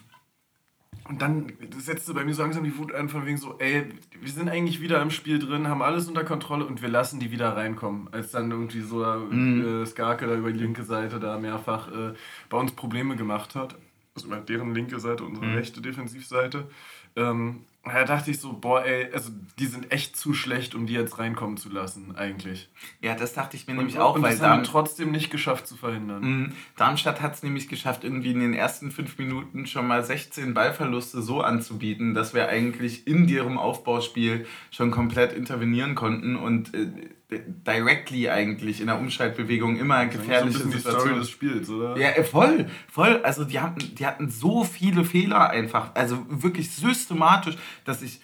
Und dann setzte bei mir so langsam die Wut ein, von wegen so, ey, wir sind eigentlich wieder im Spiel drin, haben alles unter Kontrolle und wir lassen die wieder reinkommen. Als dann irgendwie so mhm. äh, Skarke da über die linke Seite da mehrfach äh, bei uns Probleme gemacht hat. Also über deren linke Seite, unsere mhm. rechte Defensivseite. Ähm, Da dachte ich so, boah, ey, also die sind echt zu schlecht, um die jetzt reinkommen zu lassen, eigentlich. Ja, das dachte ich mir und, nämlich auch, und weil das haben Darm trotzdem nicht geschafft zu verhindern. Mhm. Darmstadt hat es nämlich geschafft, irgendwie in den ersten fünf Minuten schon mal 16 Ballverluste so anzubieten, dass wir eigentlich in deren Aufbauspiel schon komplett intervenieren konnten und äh, directly eigentlich in der Umschaltbewegung immer gefährliche so ein bisschen die Story des Spiels, oder? Ja, äh, voll, voll. Also die hatten, die hatten so viele Fehler einfach, also wirklich systematisch, dass ich,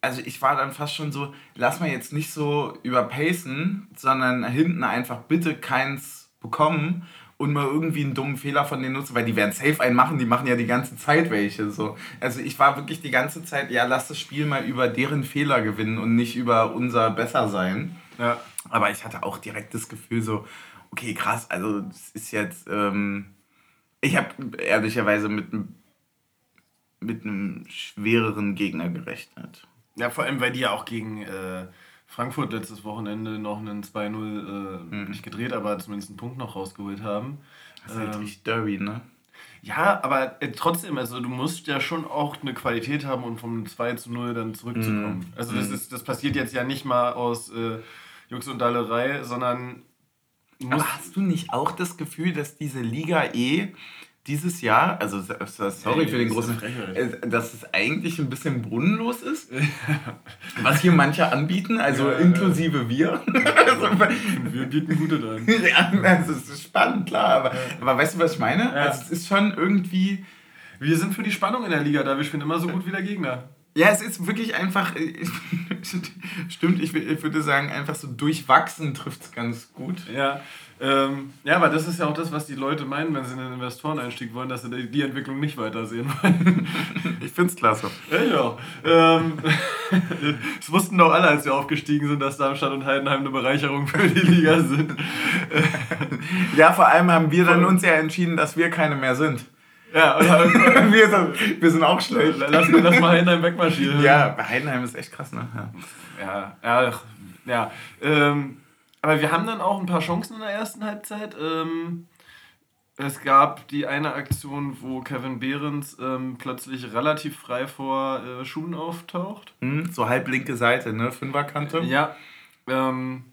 also ich war dann fast schon so, lass mal jetzt nicht so überpacen, sondern hinten einfach bitte keins bekommen und mal irgendwie einen dummen Fehler von denen nutzen, weil die werden safe einen machen, die machen ja die ganze Zeit welche. So. Also ich war wirklich die ganze Zeit, ja, lass das Spiel mal über deren Fehler gewinnen und nicht über unser Bessersein. Ja. Aber ich hatte auch direkt das Gefühl so, okay, krass, also es ist jetzt, ähm, ich habe ehrlicherweise mit, einem- mit einem schwereren Gegner gerechnet. Ja, vor allem, weil die ja auch gegen äh, Frankfurt letztes Wochenende noch einen 2-0 äh, nicht gedreht, aber zumindest einen Punkt noch rausgeholt haben. Das ist halt Ähm, richtig Derby, ne? Ja, aber äh, trotzdem, also du musst ja schon auch eine Qualität haben, um vom 2 zu 0 dann zurückzukommen. Mhm. Also das, ist, das passiert jetzt ja nicht mal aus äh, Jux und Dallerei, sondern Aber hast du nicht auch das Gefühl, dass diese Liga E dieses Jahr, also sorry Ey, für den großen, äh, dass es eigentlich ein bisschen brunnenlos ist, was hier manche anbieten, also Ja, ja. inklusive wir. also, wir bieten gute an. ja, das ist spannend, klar, aber, aber weißt du, was ich meine? Ja. Also es ist schon irgendwie, Wir sind für die Spannung in der Liga da, wir spielen immer so gut wie der Gegner. Ja, es ist wirklich einfach, stimmt, ich, wür- ich würde sagen, einfach so durchwachsen trifft es ganz gut. Ja, ähm, ja, aber das ist ja auch das, was die Leute meinen, wenn sie einen Investoreneinstieg wollen, dass sie die- Entwicklung nicht weitersehen wollen. Ich finde es klasse. Ja, ja. Ähm, das wussten doch alle, als wir aufgestiegen sind, dass Darmstadt und Heidenheim eine Bereicherung für die Liga sind. Ja, vor allem haben wir dann uns ja entschieden, dass wir keine mehr sind. Ja, und, wir, sind, wir sind auch schlecht. lass, lass mal Heidenheim wegmarschieren. Ja, Heidenheim ist echt krass, ne? Ja. Ja, ja, ja. Ähm, aber wir haben dann auch ein paar Chancen in der ersten Halbzeit. Ähm, es gab die eine Aktion, wo Kevin Behrens ähm, plötzlich relativ frei vor äh, Schuhen auftaucht. Hm, so halb linke Seite, ne? Fünferkante. Ja, ähm,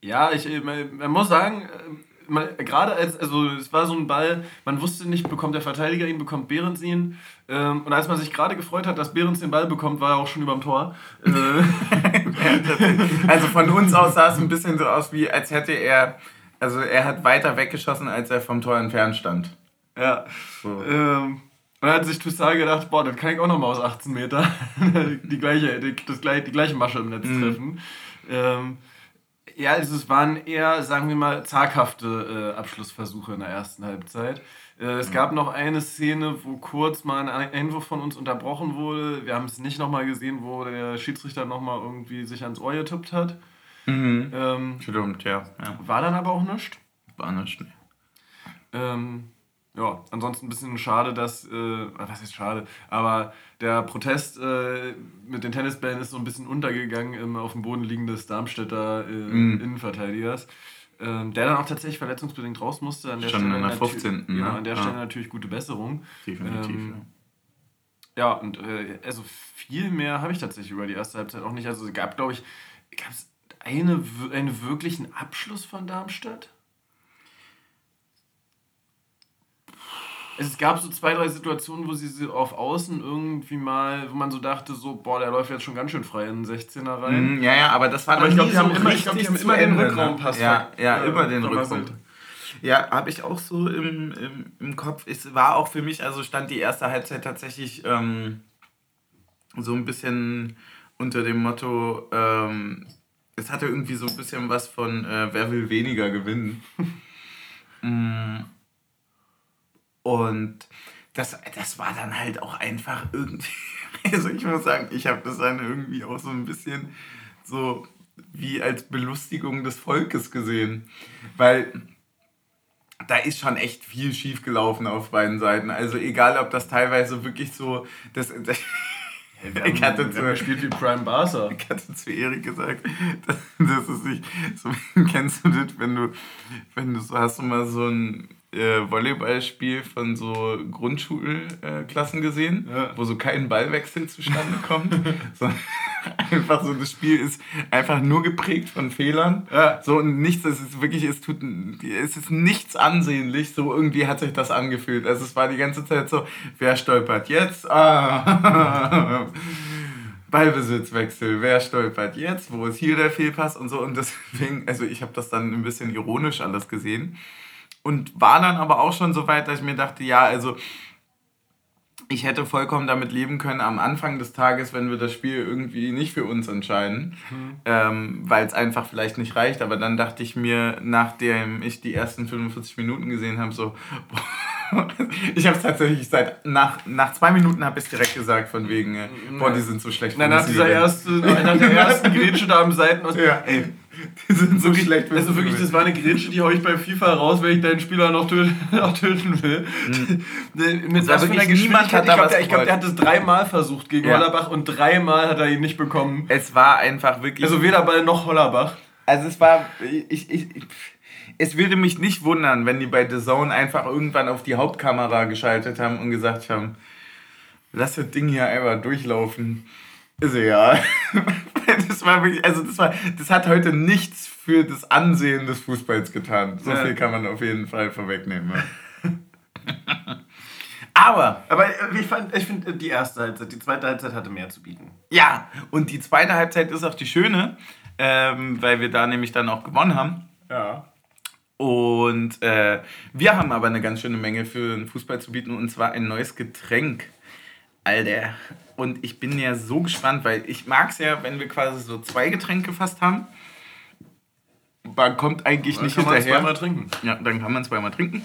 ja, ich, äh, man, man muss sagen, äh, man, gerade als, also es war so ein Ball, man wusste nicht, bekommt der Verteidiger ihn, bekommt Behrens ihn. Ähm, und als man sich gerade gefreut hat, dass Behrens den Ball bekommt, war er auch schon überm Tor. Äh, Also von uns aus sah es ein bisschen so aus, wie als hätte er, also er hat weiter weggeschossen, als er vom Tor entfernt stand. ja. So. Ähm, und dann hat sich Toussaint gedacht, boah, dann kann ich auch noch mal aus 18 Meter die gleiche, die, das die gleiche Masche im Netz treffen. Ähm, ja, also es waren eher, sagen wir mal, zaghafte äh, Abschlussversuche in der ersten Halbzeit. Äh, es gab noch eine Szene, wo kurz mal ein Einwurf von uns unterbrochen wurde. Wir haben es nicht nochmal gesehen, wo der Schiedsrichter nochmal irgendwie sich ans Ohr getippt hat. Mhm. Ähm, Stimmt, ja. ja. war dann aber auch nichts. War nicht. ne. Ähm, ja, ansonsten ein bisschen schade, dass, äh, was ist schade, aber der Protest äh, mit den Tennisbällen ist so ein bisschen untergegangen im auf dem Boden liegen des Darmstädter äh, Mhm. Innenverteidigers, ähm, der dann auch tatsächlich verletzungsbedingt raus musste. An der Schon Stelle in der natü- 15., Genau, ne? an der Ja. Stelle natürlich gute Besserung. Definitiv. Ähm, Ja, und äh, also viel mehr habe ich tatsächlich über die erste Halbzeit auch nicht. Also es gab, glaube ich, gab es eine, einen wirklichen Abschluss von Darmstadt? Es gab so zwei, drei Situationen, wo sie so auf Außen irgendwie mal, wo man so dachte, so, boah, der läuft jetzt schon ganz schön frei in den 16er ja. rein. Mhm, ja, ja, aber das war Aber dann ich glaub, nie die haben so immer- ich glaub, die haben immer den Ende, Rückraumpass Ne? Ja, ver- ja, äh, immer den vermasselt. Rückraum. Ja, habe ich auch so im, im, im Kopf. Es war auch für mich, also stand die erste Halbzeit tatsächlich ähm, so ein bisschen unter dem Motto, ähm, es hatte irgendwie so ein bisschen was von, äh, wer will weniger gewinnen. Mm. Und das, das war dann halt auch einfach irgendwie, also ich muss sagen, ich habe das dann irgendwie auch so ein bisschen so wie als Belustigung des Volkes gesehen. Weil da ist schon echt viel schief gelaufen auf beiden Seiten. Also egal, ob das teilweise wirklich so, das, das ich hatte haben gespielt wie Prime Barca. ich hatte zu Erik gesagt, dass, dass es sich so, kennst du das, wenn du, wenn du so hast du mal so ein äh, Volleyballspiel von so Grundschulklassen gesehen, Ja. wo so kein Ballwechsel zustande kommt, sondern einfach so das Spiel ist einfach nur geprägt von Fehlern. Ja. So und nichts, es ist wirklich, es tut, es ist nichts ansehnlich, so irgendwie hat sich das angefühlt. Also es war die ganze Zeit so, wer stolpert jetzt? Ah. Ballbesitzwechsel, wer stolpert jetzt? Wo ist hier der Fehlpass und so und deswegen, also ich habe das dann ein bisschen ironisch alles gesehen und war dann aber auch schon so weit, dass ich mir dachte, ja, also ich hätte vollkommen damit leben können am Anfang des Tages, wenn wir das Spiel irgendwie nicht für uns entscheiden, ähm, weil es einfach vielleicht nicht reicht. Aber dann dachte ich mir, nachdem ich die ersten 45 Minuten gesehen habe, so, ich habe es tatsächlich seit, nach, nach zwei Minuten habe ich es direkt gesagt, von wegen, äh, boah, die sind so schlecht. Na, nach dieser ersten, nach der ersten Grätsche da am Seiten aus. Ja, ey, die sind so schlecht. Also wirklich, das war eine Grätsche, die hau ich bei FIFA raus, wenn ich deinen Spieler noch töten, noch töten will. Mit war was für einer niemand Geschwindigkeit. ich glaube, der, glaub, der hat es dreimal versucht gegen Ja. Hollerbach und dreimal hat er ihn nicht bekommen. Es war einfach wirklich... Also weder Ball noch Hollerbach. Also es war, ich, ich, ich, es würde mich nicht wundern, wenn die bei The Zone einfach irgendwann auf die Hauptkamera geschaltet haben und gesagt haben, lass das Ding hier einfach durchlaufen. Ist egal. Das war wirklich, also das war, das hat heute nichts für das Ansehen des Fußballs getan. So Ja. viel kann man auf jeden Fall vorwegnehmen. Ja. Aber Aber äh, ich, fand- ich finde die erste Halbzeit, die zweite Halbzeit hatte mehr zu bieten. Ja, und die zweite Halbzeit ist auch die schöne, ähm, weil wir da nämlich dann auch gewonnen haben. Ja. Und äh, wir haben aber eine ganz schöne Menge für den Fußball zu bieten und zwar ein neues Getränk. Alter. Und ich bin ja so gespannt, weil ich mag es ja, wenn wir quasi so zwei Getränke fast haben. Man kommt eigentlich nicht kann man hinterher. zweimal trinken. Ja, dann kann man zweimal trinken.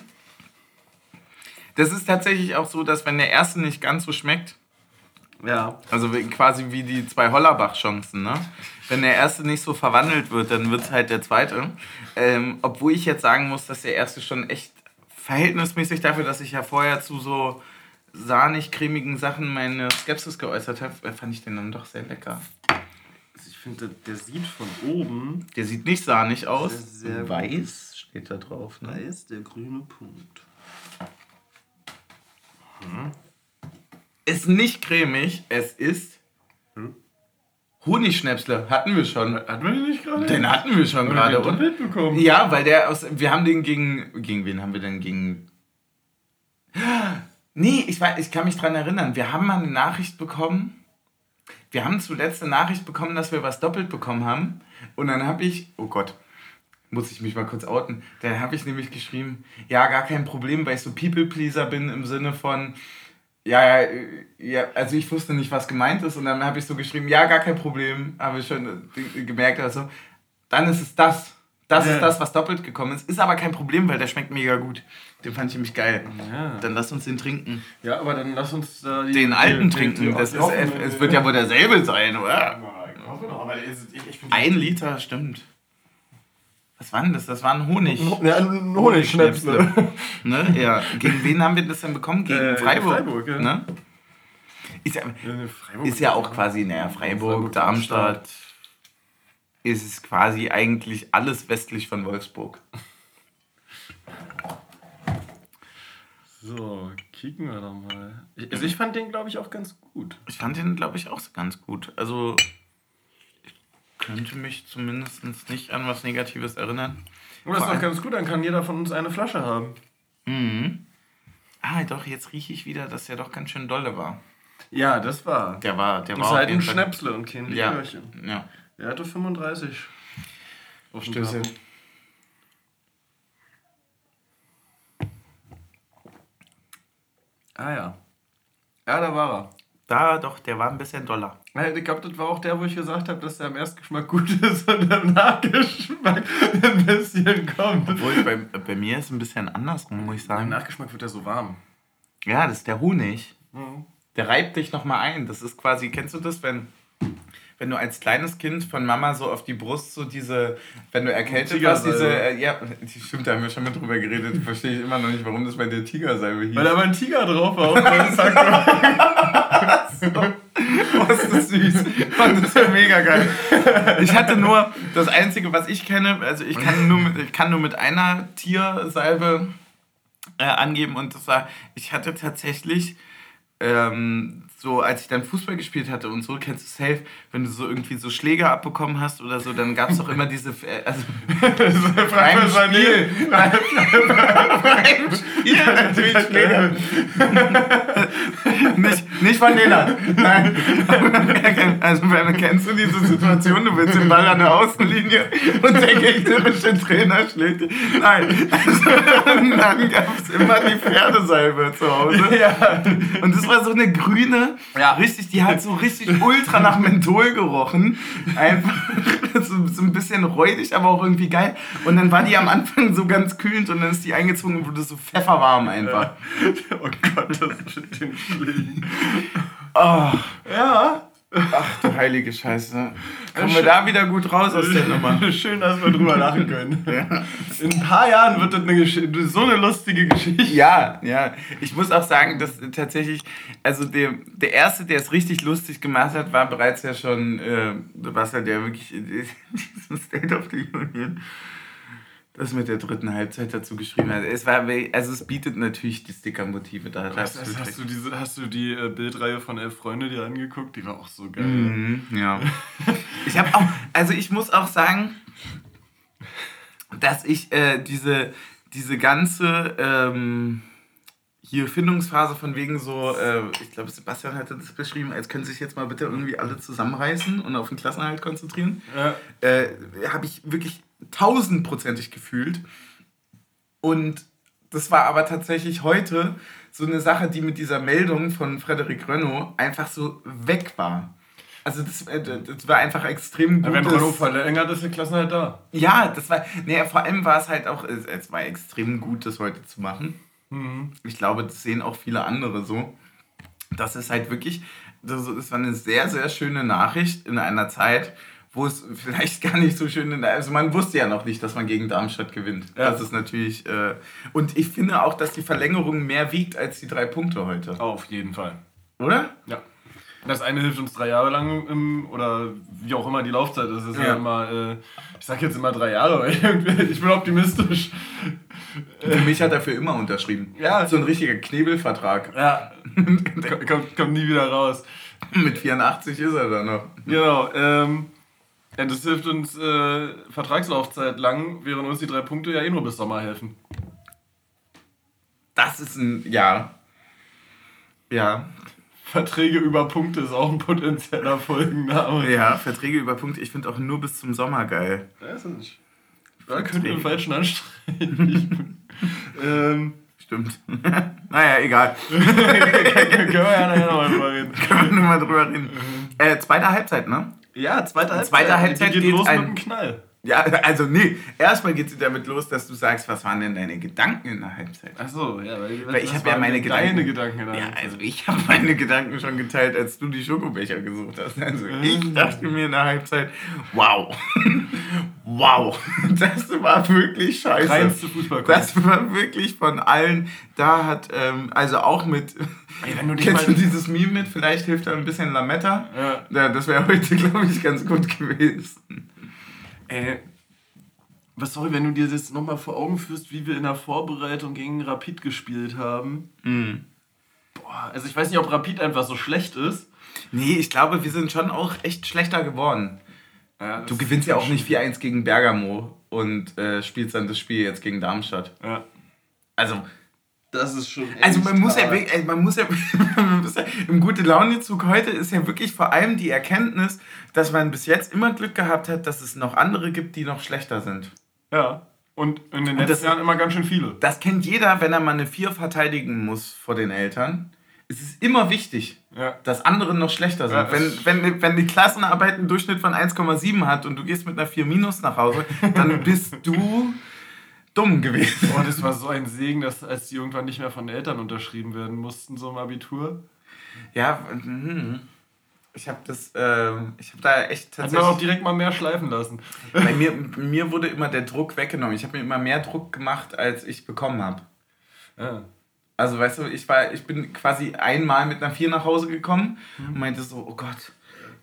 Das ist tatsächlich auch so, dass wenn der erste nicht ganz so schmeckt, Ja. also quasi wie die zwei Hollerbach-Chancen, ne? Wenn der erste nicht so verwandelt wird, dann wird es halt der zweite. Ähm, obwohl ich jetzt sagen muss, dass der erste schon echt verhältnismäßig dafür, dass ich ja vorher zu so sahnig-cremigen Sachen meine Skepsis geäußert habe, äh, fand ich den dann doch sehr lecker. Ich finde, der, sieht von oben. Der sieht nicht sahnig aus. Sehr, sehr Weiß steht da drauf, ne? ist der grüne Punkt. Ist nicht cremig, es ist Hm? Honigschnäpsle. Hatten wir schon. Hatten wir den nicht gerade? Den hatten wir schon gerade. und- bekommen. Ja, weil der aus. Wir haben den gegen. Gegen wen haben wir denn gegen. Nee, ich, weiß, ich kann mich dran erinnern. Wir haben mal eine Nachricht bekommen. Wir haben zuletzt eine Nachricht bekommen, dass wir was doppelt bekommen haben. Und dann habe ich. Oh Gott. Muss ich mich mal kurz outen. Dann habe ich nämlich geschrieben, ja, gar kein Problem, weil ich so People-Pleaser bin im Sinne von, ja, ja, äh, ja, also ich wusste nicht, was gemeint ist. Und dann habe ich so geschrieben, ja, gar kein Problem, habe ich schon äh, gemerkt. Also, dann ist es das. Das Ja. ist das, was doppelt gekommen ist. Ist aber kein Problem, weil der schmeckt mega gut. Den fand ich nämlich geil. Ja. Dann lass uns den trinken. Ja, aber dann lass uns da die, Den alten die- trinken. die- Das ist, es wird ja wohl derselbe sein, oder? Ich hoffe aber Ein Liter, stimmt. Was war denn das? Das war ein Honig. Ja, ein Honigschnäpsle. Ne? Ja. Gegen wen haben wir das denn bekommen? Gegen Äh, Freiburg. Freiburg, ja. ne? ist, ja, Ja, Freiburg- ist ja auch quasi, naja, Freiburg, Freiburg, Darmstadt. Ist es quasi eigentlich alles westlich von Wolfsburg. So, kicken wir doch mal. Ich- Also ich fand den, glaube ich, auch ganz gut. Ich fand den, glaube ich, auch ganz gut. Also, ich könnte mich zumindest nicht an was Negatives erinnern. Und das ist doch ganz gut, dann kann jeder von uns eine Flasche haben. Mhm. Ah, doch, jetzt rieche ich wieder, dass der doch ganz schön dolle war. Ja, das war. Der war, der Das war auf halt ein Schnäpsle und kein Ja, Likörchen. ja. Der hatte 35. Auf dem Stöße. Tacho. Ah ja. Ja, da war er. Da doch, der war ein bisschen doller. Ich glaube, das war auch der, wo ich gesagt habe, dass der im Erstgeschmack gut ist und im Nachgeschmack ein bisschen kommt. Obwohl, bei, bei mir ist es ein bisschen andersrum, muss ich Im sagen. Nachgeschmack wird er so warm. Ja, das ist der Honig. Mhm. Der reibt dich nochmal ein. Das ist quasi, kennst du das, wenn, wenn du als kleines Kind von Mama so auf die Brust so diese, wenn du erkältet warst, diese, äh, ja, die- stimmt, da haben wir schon mal drüber geredet. Verstehe ich immer noch nicht, warum das bei der Tigersalbe hieß. Weil da mal ein Tiger drauf war auf meinem Sack. Oh, ist das süß. Mann, das ist ja mega geil. Ich hatte nur, das Einzige, was ich kenne, also ich kann nur mit, ich kann nur mit einer Tiersalbe äh, angeben und das war, ich hatte tatsächlich ähm, so, als ich dann Fußball gespielt hatte und so, kennst du safe, wenn du so irgendwie so Schläge abbekommen hast oder so, dann gab es doch immer diese, äh, also beim Spiel, beim Spiel natürlich Schläge. nicht, nicht von Lena, nein. Also kennst du diese Situation, du willst den Ball an der Außenlinie und der gegnerische Trainer schlägt dich. Nein, also, dann gab es immer die Pferdesalbe zu Hause. Ja. Und das war so eine grüne, ja. richtig, die hat so richtig ultra nach Menthol gerochen. Einfach so, so ein bisschen räudig, aber auch irgendwie geil. Und dann war die am Anfang so ganz kühlend und dann ist die eingezogen und wurde so pfefferwarm einfach. Oh Gott, das ist Schlägen. Oh. Ja. Ach du heilige Scheiße. Kommen wir da wieder gut raus aus der Nummer. Schön, dass wir drüber lachen können. Ja. In ein paar Jahren wird das eine so eine lustige Geschichte. Ja, ja. Ich muss auch sagen, dass tatsächlich, also der, der Erste, der es richtig lustig gemacht hat, war bereits ja schon äh, Sebastian, der wirklich in diesem State of the Union das mit der dritten Halbzeit dazu geschrieben hat. Es war, also es bietet natürlich die Sticker-Motive da. hast, hast, hast, du diese, hast du die äh, Bildreihe von Elf Freunde dir angeguckt? Die war auch so geil. Mhm, ja. ich habe auch, also ich muss auch sagen, dass ich äh, diese, diese ganze ähm, hier Findungsphase von wegen so, äh, ich glaube Sebastian hatte das beschrieben, als können sich jetzt mal bitte irgendwie alle zusammenreißen und auf den Klassenhalt konzentrieren. Ja. Äh, habe ich wirklich tausendprozentig gefühlt. Und das war aber tatsächlich heute so eine Sache, die mit dieser Meldung von Frederik Renault einfach so weg war. Also das, äh, das war einfach extrem gut. Wenn Renault verlängert, ist die Klasse halt da. Ja, das war, nee, vor allem war es halt auch, es war extrem gut, das heute zu machen. Mhm. Ich glaube, das sehen auch viele andere so. Das ist halt wirklich, das war eine sehr, sehr schöne Nachricht in einer Zeit, wo es vielleicht gar nicht so schön ist. Also man wusste ja noch nicht, dass man gegen Darmstadt gewinnt. Ja. Das ist natürlich. Äh, und ich finde auch, dass die Verlängerung mehr wiegt als die drei Punkte heute. Auf jeden Fall. Oder? Ja. Das eine hilft uns drei Jahre lang im, oder wie auch immer die Laufzeit ist. ist ja. ja immer, äh, ich sag jetzt immer drei Jahre, weil ich bin optimistisch. Für mich hat er für immer unterschrieben. Ja. So ein richtiger Knebelvertrag. Ja. kommt, kommt nie wieder raus. Mit 84 ist er dann noch. Genau. Ähm, ja, das hilft uns äh, Vertragslaufzeit lang, während uns die drei Punkte ja eh nur bis Sommer helfen. Das ist ein, ja. Ja. Verträge über Punkte ist auch ein potenzieller Folgenname. Ja, Verträge über Punkte, ich finde auch nur bis zum Sommer geil. Das ist nicht. Da könnten wir falschen anstrengen. ähm, Stimmt. naja, egal. Können wir ja nachher nochmal drüber reden. Können wir nochmal drüber reden. Äh, zweite Halbzeit, ne? Ja, zweite Halbzeit. Zweite Halbzeit geht, geht los ein, mit dem Knall. Ja, also nee, erstmal geht es damit los, dass du sagst, was waren denn deine Gedanken in der Halbzeit? Ach so, ja, weil, weil ich habe ja meine Gedanken. Gedanken in der ja, also ich habe meine Gedanken schon geteilt, als du die Schokobecher gesucht hast. Also ich dachte mir in der Halbzeit, wow, wow, das war wirklich scheiße. Reinste. Das war wirklich von allen. Da hat ähm, also auch mit. Ey, wenn du Kennst du dieses Meme mit? Vielleicht hilft da ein bisschen Lametta. Ja. ja das wäre heute, glaube ich, ganz gut gewesen. Ey, was soll, wenn du dir das nochmal vor Augen führst, wie wir in der Vorbereitung gegen Rapid gespielt haben? Mhm. Boah, also ich weiß nicht, ob Rapid einfach so schlecht ist. Nee, ich glaube, wir sind schon auch echt schlechter geworden. Ja, du gewinnst ja auch nicht 4-1 gegen Bergamo und äh, spielst dann das Spiel jetzt gegen Darmstadt. Ja. Also, das ist schon. Also man muss, ja, man muss ja, man muss ja, im gute Laune-Zug heute ist ja wirklich vor allem die Erkenntnis, dass man bis jetzt immer Glück gehabt hat, dass es noch andere gibt, die noch schlechter sind. Ja. Und in den letzten das, Jahren immer ganz schön viele. Das kennt jeder, wenn er mal eine Vier verteidigen muss vor den Eltern. Es ist immer wichtig, ja. dass andere noch schlechter sind. Ja, wenn, wenn, wenn die Klassenarbeit einen Durchschnitt von 1,7 hat und du gehst mit einer 4 minus nach Hause, dann bist du dumm gewesen. Und es war so ein Segen, dass als die irgendwann nicht mehr von den Eltern unterschrieben werden mussten, so im Abitur. Ja, hm. ich habe das, äh, ich habe da echt tatsächlich... Hat man auch direkt mal mehr schleifen lassen. Bei mir, mir wurde immer der Druck weggenommen. Ich habe mir immer mehr Druck gemacht, als ich bekommen habe. Ja. Also weißt du, ich war, ich bin quasi einmal mit einer Vier nach Hause gekommen mhm. und meinte so, oh Gott,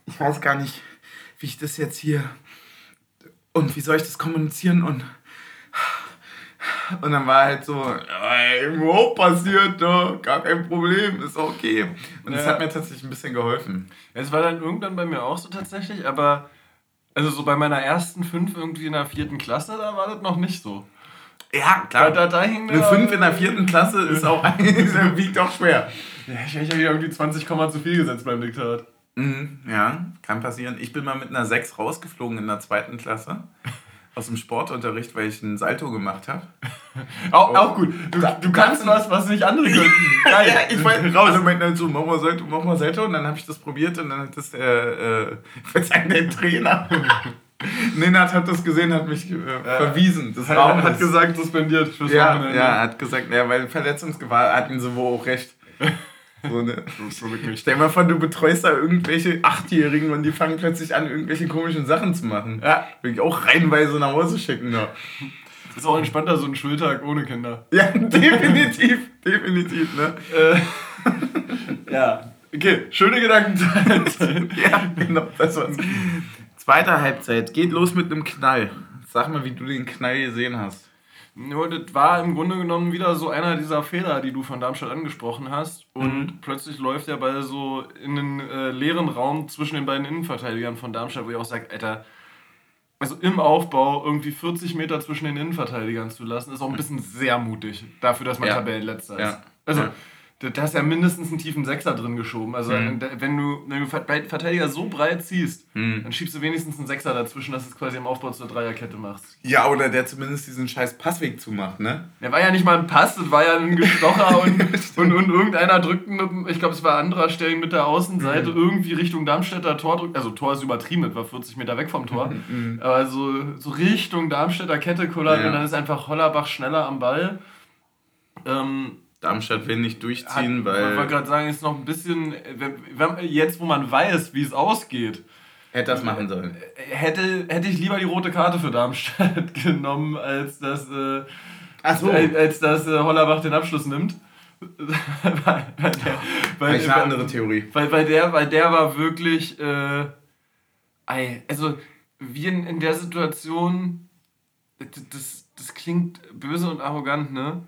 ich weiß gar nicht, wie ich das jetzt hier und wie soll ich das kommunizieren und und dann war halt so, überhaupt passiert, ne? gar kein Problem, ist okay. Und das Ja. hat mir tatsächlich ein bisschen geholfen. Es war dann irgendwann bei mir auch so tatsächlich, aber also so bei meiner ersten fünf irgendwie in der vierten Klasse, da war das noch nicht so. Ja, Da, da, da hing Eine 5 in der vierten Klasse ist auch wiegt auch schwer. Ja, ich hätte ja irgendwie 20 Komma zu viel gesetzt beim Diktat. Mhm, ja, kann passieren. Ich bin mal mit einer 6 rausgeflogen in der zweiten Klasse. Aus dem Sportunterricht, weil ich ein Salto gemacht habe. Auch, auch gut. Du, du kannst was, was nicht andere könnten. Geil. Ja, ich wollte raus. Und meinten halt so, mach mal Salto, mach mal Salto. Und dann habe ich das probiert und dann hat das der, äh, ich sagen, der Trainer. Nenad hat das gesehen, hat mich äh, verwiesen. Das Er Raum hat gesagt, suspendiert fürs ja, Wochenende. ja, hat gesagt, ja, weil Verletzungsgewahr hatten sie wohl auch recht. So, ne? Stell dir mal vor, du betreust da irgendwelche Achtjährigen und die fangen plötzlich an, irgendwelche komischen Sachen zu machen. Ja. Will ich auch reihenweise nach Hause schicken. Ne? Ist auch entspannter, so ein Schultag ohne Kinder. Ja, definitiv, definitiv. Ne? Äh, ja. Okay, schöne Gedanken. Ja, genau, das war's. Zweite Halbzeit, geht los mit einem Knall. Sag mal, wie du den Knall gesehen hast. Nur, das war im Grunde genommen wieder so einer dieser Fehler, die du von Darmstadt angesprochen hast. Und plötzlich läuft der Ball so in einen äh, leeren Raum zwischen den beiden Innenverteidigern von Darmstadt, wo ich auch sage, Alter, also im Aufbau irgendwie 40 Meter zwischen den Innenverteidigern zu lassen, ist auch ein bisschen sehr mutig dafür, dass man Ja. Tabellenletzter ist. Ja. Also, Ja. Da hast ja mindestens einen tiefen Sechser drin geschoben. Also, Mhm. wenn du, wenn du Ver- Verteidiger so breit ziehst, Mhm. dann schiebst du wenigstens einen Sechser dazwischen, dass du es quasi im Aufbau zur Dreierkette machst. Ja, oder der zumindest diesen scheiß Passweg zumacht, ne? Der war ja nicht mal ein Pass, das war ja ein Gestocher und, und, und irgendeiner drückt, mit, ich glaube, es war anderer Stellen mit der Außenseite Mhm. irgendwie Richtung Darmstädter Tor drückt. Also Tor ist übertrieben, das war 40 Meter weg vom Tor. Mhm. Aber so, so Richtung Darmstädter Kette kullert Ja. und dann ist einfach Hollerbach schneller am Ball. Ähm, Darmstadt will nicht hat, durchziehen, Ich wollte weil gerade sagen, ist noch ein bisschen, äh, jetzt wo man weiß, wie es ausgeht, hätte das machen sollen. hätte, hätte ich lieber die rote Karte für Darmstadt genommen, als dass, äh, Ach so. als, dass äh, Hollerbach den Abschluss nimmt. weil, weil, der, weil, ich eine andere Theorie. weil, weil, der, weil der war wirklich, äh, also wie in, in der Situation, das, das klingt böse und arrogant, ne?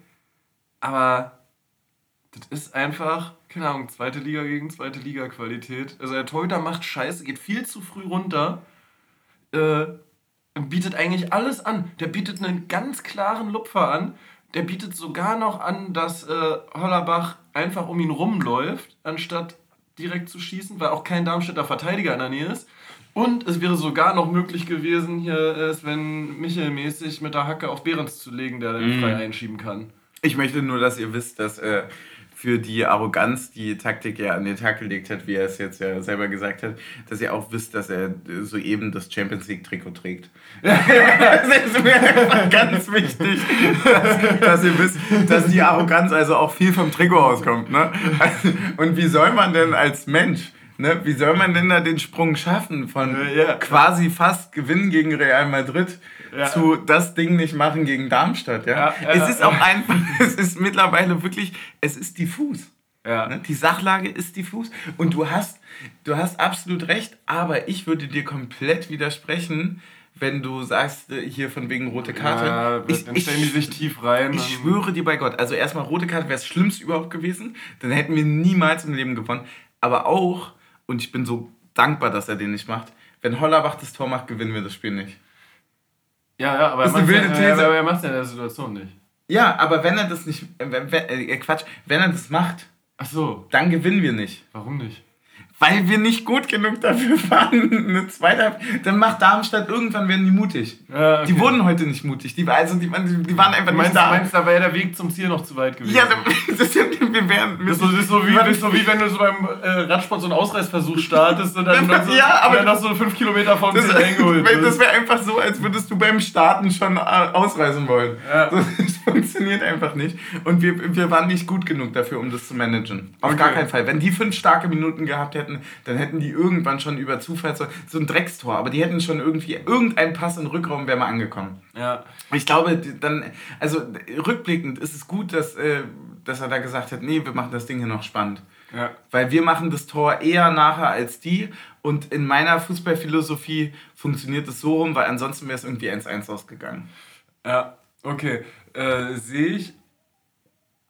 Aber das ist einfach, keine Ahnung, zweite Liga gegen zweite Liga Qualität. Also der Torhüter macht Scheiße, geht viel zu früh runter, äh, und bietet eigentlich alles an. Der bietet einen ganz klaren Lupfer an. Der bietet sogar noch an, dass äh, Hollerbach einfach um ihn rumläuft, anstatt direkt zu schießen, weil auch kein Darmstädter Verteidiger in der Nähe ist. Und es wäre sogar noch möglich gewesen, hier äh, Sven Michel mäßig mit der Hacke auf Behrens zu legen, der den frei einschieben kann. Ich möchte nur, dass ihr wisst, dass äh, für die Arroganz die Taktik ja an den Tag gelegt hat, wie er es jetzt ja selber gesagt hat, dass ihr auch wisst, dass er soeben das Champions League Trikot trägt. das ist mir einfach ganz wichtig, dass, dass ihr wisst, dass die Arroganz also auch viel vom Trikot auskommt. Ne? Und wie soll man denn als Mensch Ne, wie soll man denn da den Sprung schaffen von ja. quasi fast Gewinn gegen Real Madrid Ja. zu das Ding nicht machen gegen Darmstadt? Ja? Ja, es ist auch einfach, es ist mittlerweile wirklich, es ist diffus. Ja. Ne? Die Sachlage ist diffus und du hast, du hast absolut recht, aber ich würde dir komplett widersprechen, wenn du sagst, äh, hier von wegen rote Karte. Ja, ich, dann ich, stellen die sich tief rein. ich schwöre dir bei Gott, also erstmal rote Karte wäre das Schlimmste überhaupt gewesen, dann hätten wir niemals im Leben gewonnen. Aber auch, und ich bin so dankbar, dass er den nicht macht, wenn Hollerbach das Tor macht, gewinnen wir das Spiel nicht. Ja, ja, aber Das ist er eine wilde These. aber er macht ja in der Situation nicht. Ja, aber wenn er das nicht, wenn, wenn, äh, Quatsch, wenn er das macht, Ach so, dann gewinnen wir nicht. warum nicht? Weil wir nicht gut genug dafür waren. Eine zweite Dann macht Darmstadt irgendwann werden die mutig. Ja, okay. Die wurden heute nicht mutig. Die, also die, waren- die waren einfach Du meinst, nicht da. meinst, da wäre der Weg zum Ziel noch zu weit gewesen. ja, das ist ja, wir wären. Das ist, so, das, ist so wie, das ist so wie wenn du so beim äh, Radsport so einen Ausreißversuch startest und dann, dann so, Ja, aber- dann noch so fünf Kilometer vom Ziel eingeholt das wäre einfach so, als würdest du beim Starten schon äh, ausreisen wollen. Ja. Das funktioniert einfach nicht. Und wir, wir waren nicht gut genug dafür, um das zu managen. Auf Okay. gar keinen Fall. Wenn die fünf starke Minuten gehabt hätten, dann hätten die irgendwann schon über Zufall so, so ein Dreckstor, aber die hätten schon irgendwie irgendeinen Pass in den Rückraum wäre mal angekommen. Ja. Ich glaube, dann, also rückblickend ist es gut, dass, äh, dass er da gesagt hat, nee, wir machen das Ding hier noch spannend. Ja. Weil wir machen das Tor eher nachher als die. Und in meiner Fußballphilosophie funktioniert es so rum, weil ansonsten wäre es irgendwie 1-1 ausgegangen. Ja, okay. Äh, Sehe ich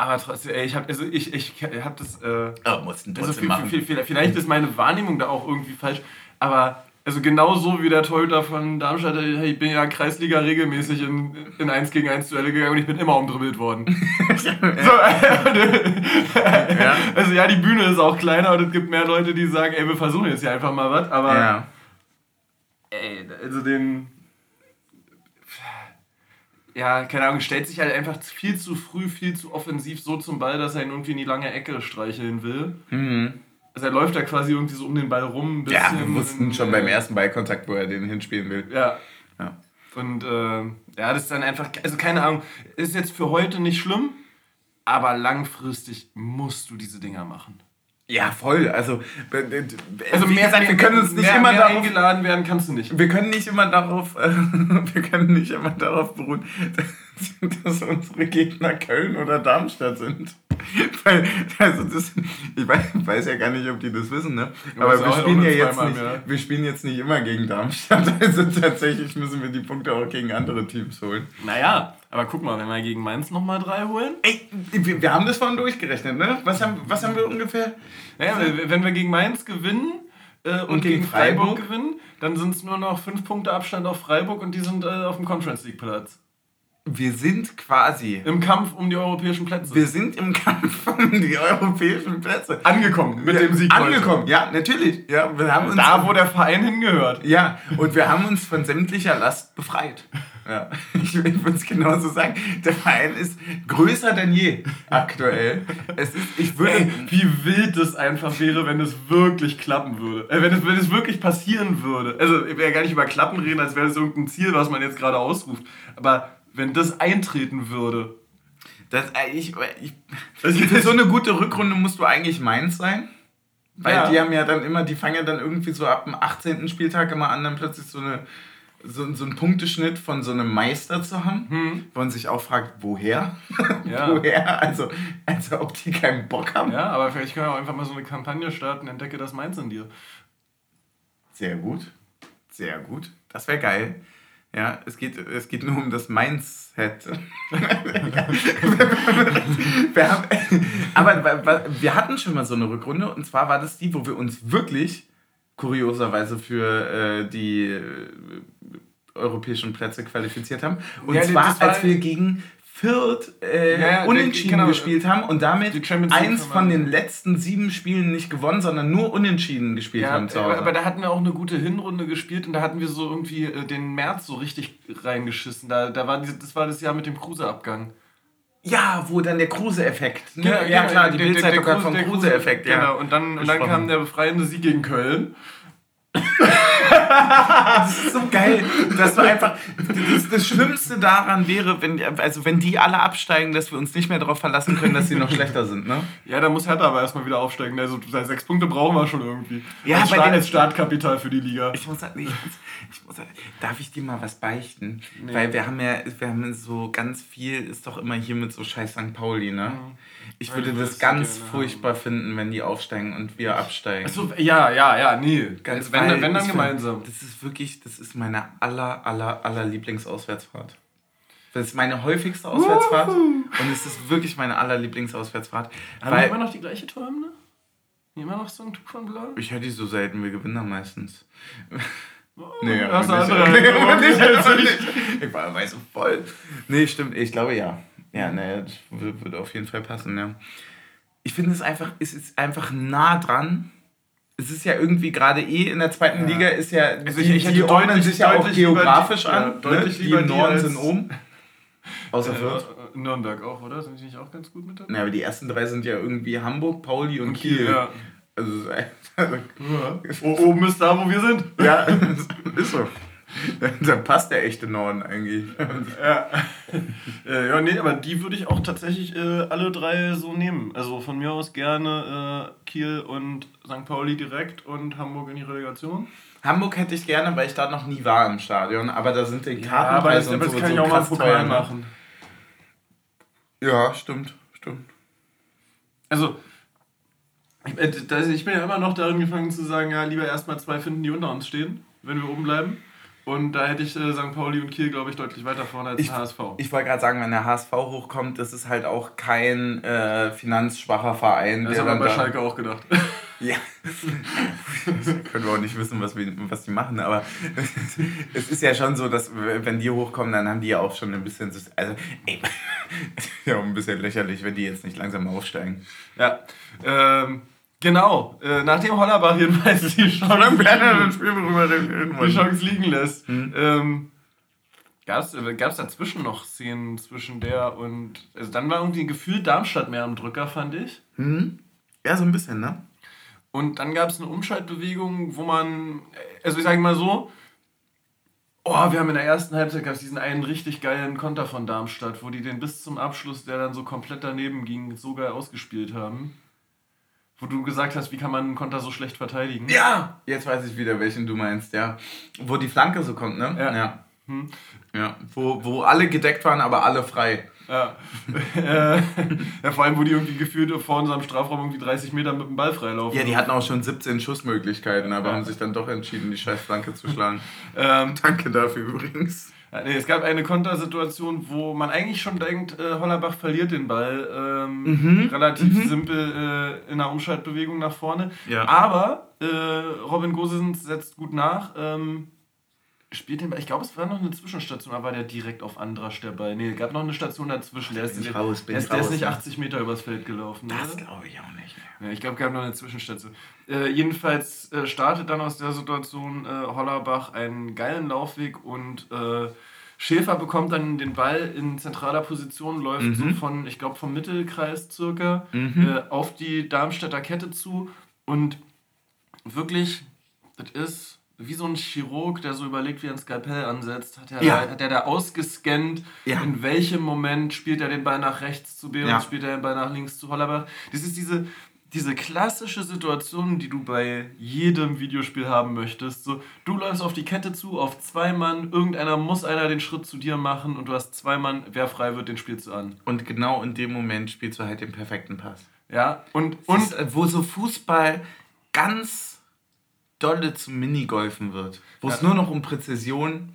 Aber trotzdem, ey, ich habe also ich, ich hab das. Äh, oh, mussten also viel, viel, viel, vielleicht ist meine Wahrnehmung da auch irgendwie falsch, aber also genauso wie der Torhüter von Darmstadt, ich bin ja Kreisliga regelmäßig in, in 1 gegen 1 Duelle gegangen und ich bin immer umdribbelt worden. so, ja. Also ja, die Bühne ist auch kleiner und es gibt mehr Leute, die sagen, ey, wir versuchen jetzt hier einfach mal was, aber ja. ey, also den ja, keine Ahnung, stellt sich halt einfach viel zu früh, viel zu offensiv so zum Ball, dass er ihn irgendwie in die lange Ecke streicheln will. Mhm. Also er läuft da quasi irgendwie so um den Ball rum. Ja, wir wussten schon beim ersten Ballkontakt, wo er den hinspielen will. Ja. ja. Und äh, ja, das ist dann einfach, also keine Ahnung, ist jetzt für heute nicht schlimm, aber langfristig musst du diese Dinger machen. Ja, voll. Also, also wie mehr, gesagt, wir können uns nicht mehr, immer mehr darauf eingeladen werden, kannst du nicht. Wir können nicht immer darauf, äh, wir können nicht immer darauf beruhen, dass, dass unsere Gegner Köln oder Darmstadt sind. Weil, also das, ich weiß, weiß, ja gar nicht, ob die das wissen, ne? Aber wir spielen ja jetzt nicht, mehr. wir spielen jetzt nicht immer gegen Darmstadt. Also tatsächlich müssen wir die Punkte auch gegen andere Teams holen. Naja, aber guck mal, wenn wir gegen Mainz nochmal drei holen. Ey, wir, wir haben das vorhin durchgerechnet, ne? Was haben, was haben wir ungefähr? Naja, wenn wir gegen Mainz gewinnen, äh, und, und, gegen, gegen Freiburg, Freiburg, gewinnen, dann sind es nur noch fünf Punkte Abstand auf Freiburg und die sind äh, auf dem Conference League Platz. Wir sind quasi. Im Kampf um die europäischen Plätze. Wir sind im Kampf um die europäischen Plätze. Angekommen mit ja, dem Sieg. Angekommen, heute. ja, natürlich. Ja, wir haben uns da, wo der Verein hingehört. Ja, und wir haben uns von sämtlicher Last befreit. Ja, ich, ich würde es genauso sagen. Der Verein ist größer denn je aktuell. Es ist, ich würde, Ey, wie wild es einfach wäre, wenn es wirklich klappen würde. Äh, wenn, es, wenn es wirklich passieren würde. Also, ich will ja gar nicht über Klappen reden, als wäre das irgendein Ziel, was man jetzt gerade ausruft. Aber wenn das eintreten würde. Das, äh, ich, ich, also für so eine gute Rückrunde musst du eigentlich Mainz sein. Weil ja. die haben ja dann immer, die fangen ja dann irgendwie so ab dem 18. Spieltag immer an, dann plötzlich so, eine, so, so einen Punkteschnitt von so einem Meister zu haben, hm. wo man sich auch fragt, woher? Ja. woher? Also, also ob die keinen Bock haben. Ja, aber vielleicht können wir auch einfach mal so eine Kampagne starten, entdecke das Mainz in dir. Sehr gut. Sehr gut. Das wäre geil. Ja, es geht, es geht nur um das Mindset. wir haben, aber wir hatten schon mal so eine Rückrunde und zwar war das die, wo wir uns wirklich kurioserweise für äh, die äh, europäischen Plätze qualifiziert haben. Und ja, zwar, als wir gegen Fürth äh, ja, unentschieden genau, gespielt haben und damit eins von den letzten sieben Spielen nicht gewonnen, sondern nur unentschieden gespielt ja, haben zu Hause. Aber da hatten wir auch eine gute Hinrunde gespielt und da hatten wir so irgendwie äh, den März so richtig reingeschissen. Da, da war das war das Jahr mit dem Kruse-Abgang. Ja, wo dann der Kruse-Effekt. Ne? Ja, ja, klar, die Bildzeitung hat vom Kruse-Effekt. Kruse, ja. Genau, und dann, und dann kam der befreiende Sieg gegen Köln das ist so geil, dass du einfach. Das, das, Schlimmste daran wäre, wenn, also wenn die alle absteigen, dass wir uns nicht mehr darauf verlassen können, dass sie noch schlechter sind, ne? Ja, da muss Hertha aber erstmal wieder aufsteigen. Also sechs Punkte brauchen wir schon irgendwie. Ja, als, bei Start, als Startkapital für die Liga. Ich muss, ich ich muss, darf ich dir mal was beichten? Nee. Weil wir haben ja, wir haben so ganz viel, ist doch immer hier mit so scheiß St. Pauli, ne? Mhm. Ich würde das ganz furchtbar haben. finden, wenn die aufsteigen und wir absteigen. Achso, ja, ja, ja, nee. Ganz, wenn, wenn, wenn dann gemeinsam. Das ist wirklich, das ist meine aller, aller, aller Lieblingsauswärtsfahrt. Das ist meine häufigste Auswärtsfahrt und es ist wirklich meine aller Lieblingsauswärtsfahrt. Haben wir immer noch die gleiche Torhymne? Immer noch so ein Tuch von Blau? Ich höre die so selten, wir gewinnen dann meistens. Oh, nee, nicht, andere. Nee, nicht. Ich war weiß so voll. Nee, stimmt, ich glaube ja. Ja, naja, das würde auf jeden Fall passen, ja. Ich finde es einfach, es ist einfach nah dran. Es ist ja irgendwie gerade eh in der zweiten ja. Liga ist ja, also ich, ich die ordnen sich ja auch geografisch die, an. Ja, deutlich ne? lieber die im Norden sind oben. Außer Fürth. Äh, Nürnberg auch, oder? Sind die nicht auch ganz gut mit dabei? Ja, aber die ersten drei sind ja irgendwie Hamburg, Pauli und, und Kiel. Kiel. Ja. Also, also ja. oben ist da, wo wir sind. Ja, ist so. Dann passt der echte Norden eigentlich. ja. Ja, nee, aber die würde ich auch tatsächlich äh, alle drei so nehmen. Also von mir aus gerne äh, Kiel und St. Pauli direkt und Hamburg in die Relegation. Hamburg hätte ich gerne, weil ich da noch nie war im Stadion, aber da sind die Kartenpreise ja, aber das, aber das kann so ich auch mal Pokal ne? machen. Ja, stimmt, stimmt. Also, ich, äh, ich bin ja immer noch darin gefangen zu sagen, ja, lieber erstmal zwei finden, die unter uns stehen, wenn wir oben bleiben. Und da hätte ich äh, St. Pauli und Kiel, glaube ich, deutlich weiter vorne als Ich- der HSV. Ich wollte gerade sagen, wenn der HSV hochkommt, das ist halt auch kein äh, finanzschwacher Verein. das wir dann bei Schalke auch gedacht. Ja. können wir auch nicht wissen, was, wir, was die machen, aber es ist ja schon so, dass wenn die hochkommen, dann haben die ja auch schon ein bisschen, so- also ey, ja, auch ein bisschen lächerlich, wenn die jetzt nicht langsam aufsteigen. ja. Ähm, genau. Äh, nachdem Hollerbach jedenfalls die Chance, die Chance liegen lässt, Mhm. ähm, gab es dazwischen noch Szenen zwischen der und. Also dann war irgendwie gefühlt Darmstadt mehr am Drücker, fand ich. Mhm. Ja, so ein bisschen, ne? Und dann gab es eine Umschaltbewegung, wo man, also ich sage mal so, oh, wir haben in der ersten Halbzeit gab es diesen einen richtig geilen Konter von Darmstadt, wo die den bis zum Abschluss, der dann so komplett daneben ging, so geil ausgespielt haben. Wo du gesagt hast, wie kann man einen Konter so schlecht verteidigen? Ja! Jetzt weiß ich wieder, welchen du meinst, ja. Wo die Flanke so kommt, ne? Ja. Ja. Hm. ja. Wo, wo alle gedeckt waren, aber alle frei. Ja. äh, ja, vor allem, wo die irgendwie gefühlt vor unserem Strafraum irgendwie 30 Meter mit dem Ball freilaufen. Ja, die hatten auch schon 17 Schussmöglichkeiten, aber Ja. haben sich dann doch entschieden, die scheiß Flanke zu schlagen. Ähm, Danke dafür übrigens. Es gab eine Kontersituation, wo man eigentlich schon denkt, äh, Hollerbach verliert den Ball. Ähm, Mhm, Relativ simpel äh, in der Umschaltbewegung nach vorne. Ja. Aber äh, Robin Gosens setzt gut nach. Ähm, spielt den Ball. Ich glaube, es war noch eine Zwischenstation, aber war der direkt auf Andrasch der Ball. Nee, gab noch eine Station dazwischen. Der ist, raus, der ist, der ist nicht ja. 80 Meter übers Feld gelaufen. Das glaube ich auch nicht. Ja, ich glaube, es gab noch eine Zwischenstation. Äh, jedenfalls äh, startet dann aus der Situation äh, Hollerbach einen geilen Laufweg und äh, Schäfer bekommt dann den Ball in zentraler Position, läuft Mhm. so von, ich glaube, vom Mittelkreis circa Mhm. äh, auf die Darmstädter Kette zu und wirklich, das ist wie so ein Chirurg, der so überlegt, wie er ein Skalpell ansetzt, hat er, Ja. da, hat er da ausgescannt, Ja. in welchem Moment spielt er den Ball nach rechts zu Behrens, Ja. spielt er den Ball nach links zu Hollerbach. Das ist diese, diese klassische Situation, die du bei jedem Videospiel haben möchtest. So, du läufst auf die Kette zu, auf zwei Mann, irgendeiner muss einer den Schritt zu dir machen und du hast zwei Mann, wer frei wird, den spielst du an. Und genau in dem Moment spielst du halt den perfekten Pass. Ja, und, Und und äh, wo so Fußball ganz dolle zum Minigolfen wird. Wo es Ja. nur noch um Präzision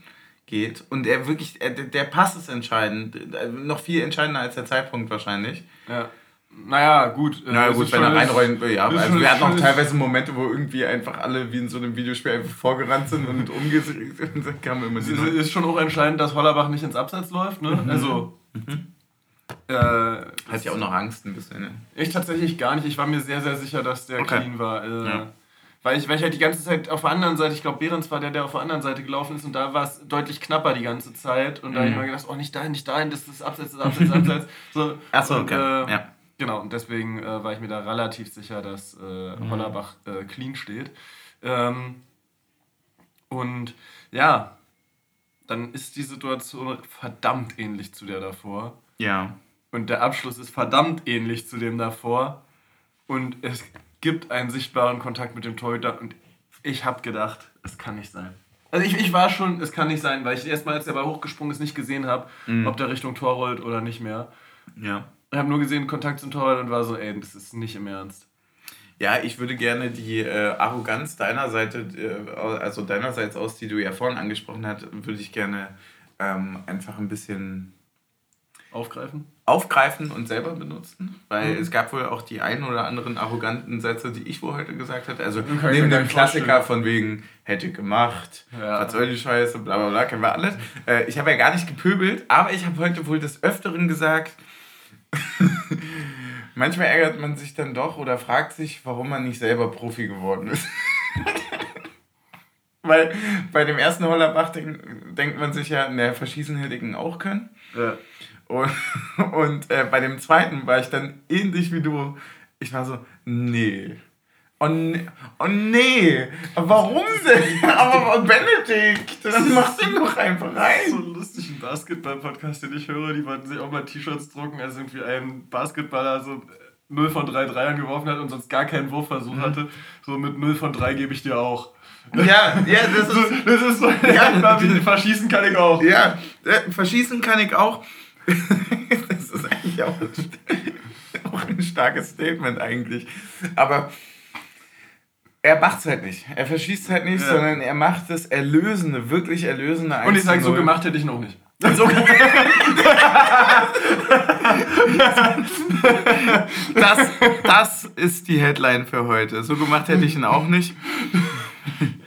geht. Und er wirklich, er, der- Pass ist entscheidend. Äh, Noch viel entscheidender als der Zeitpunkt wahrscheinlich. ja. Naja, gut. äh, Na das gut, wenn er reinrollen will, ja. Also wir hatten auch teilweise Momente, wo irgendwie einfach alle wie in so einem Videospiel einfach vorgerannt sind und umgedreht sind. Kamen immer Es die ist, schon auch entscheidend, dass Hollerbach nicht ins Abseits läuft, ne? Also. Äh, Hat ja auch noch Angst ein bisschen. Ne? Ich tatsächlich gar nicht. Ich war mir sehr, sehr sicher, dass der Okay. clean war. Äh, Ja. Weil, ich, weil ich halt die ganze Zeit auf der anderen Seite, ich glaube, Behrens war der, der auf der anderen Seite gelaufen ist und da war es deutlich knapper die ganze Zeit. Und da habe ich Mhm. mir gedacht, oh, nicht dahin, nicht dahin, das ist Abseits, das ist Abseits, das ist Abseits. So, Achso, okay. Äh, ja. Genau, und deswegen äh, war ich mir da relativ sicher, dass äh, Mhm. Hollerbach äh, clean steht. Ähm, und ja, dann ist die Situation verdammt ähnlich zu der davor. ja. Und der Abschluss ist verdammt ähnlich zu dem davor. Und es gibt einen sichtbaren Kontakt mit dem Torhüter. Und ich habe gedacht, es kann nicht sein. Also ich, ich war schon, es kann nicht sein, weil ich erstmal, als der Ball hochgesprungen ist, nicht gesehen habe, Mhm. ob der Richtung Tor rollt oder nicht mehr. Ja. Ich habe nur gesehen, Kontakt zum Torwart und war so, ey, das ist nicht im Ernst. Ja, ich würde gerne die äh, Arroganz deiner Seite, äh, also deinerseits aus, die du ja vorhin angesprochen hast, würde ich gerne ähm, einfach ein bisschen Aufgreifen? aufgreifen und selber benutzen, weil Mhm. es gab wohl auch die ein oder anderen arroganten Sätze, die ich wohl heute gesagt habe. Also neben dem Klassiker vorstellen. von wegen hätte gemacht, Ja. was soll die Scheiße, bla bla bla, kennen wir alles. Äh, ich habe ja gar nicht gepöbelt, aber ich habe heute wohl des Öfteren gesagt, manchmal ärgert man sich dann doch oder fragt sich, warum man nicht selber Profi geworden ist. Weil bei dem ersten Hollerbach denk, denkt man sich ja, ne, verschießen hätte ich ihn auch können. Ja. Und, und äh, bei dem zweiten war ich dann ähnlich wie du. Ich war so, nee. Oh, nee, oh nee, warum denn? Aber Benedikt, dann mach den doch einfach So rein. einen lustigen Basketball-Podcast, den ich höre, die wollten sich auch mal T-Shirts drucken, als irgendwie ein Basketballer so 0 von 3 Dreiern geworfen hat und sonst gar keinen Wurfversuch hatte. So mit 0 von 3 gebe ich dir auch. Ja, ja, das So, ist, das ist so, ja, verschießen kann ich auch. ja, äh, verschießen kann ich auch. das ist eigentlich auch ein, auch ein starkes Statement eigentlich. Aber er macht es halt nicht. Er verschießt halt nicht, ja. sondern er macht das erlösende, wirklich erlösende 1 Und ich sage, so gemacht hätte ich noch nicht. So das, das ist die Headline für heute. So gemacht hätte ich ihn auch nicht.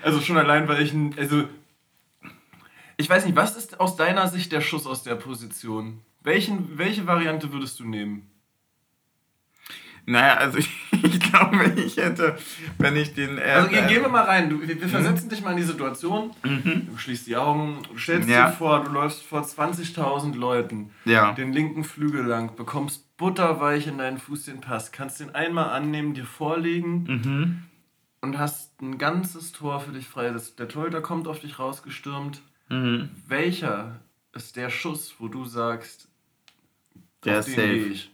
Also schon allein, weil ich ein. Also ich weiß nicht, was ist aus deiner Sicht der Schuss aus der Position? Welchen, welche Variante würdest du nehmen? Naja, also ich, ich glaube, wenn ich hätte, wenn ich den. Äh, also gehen wir mal rein. Du, wir, wir versetzen mhm. dich mal in die Situation. Mhm. Du schließt die Augen, du stellst ja. dir vor, du läufst vor 20.000 Leuten ja. den linken Flügel lang, bekommst butterweich in deinen Fuß den Pass, kannst den einmal annehmen, dir vorlegen mhm. und hast ein ganzes Tor für dich frei. Das, der Torhüter kommt auf dich rausgestürmt. Mhm. Welcher ist der Schuss, wo du sagst, der ist safe? Ich?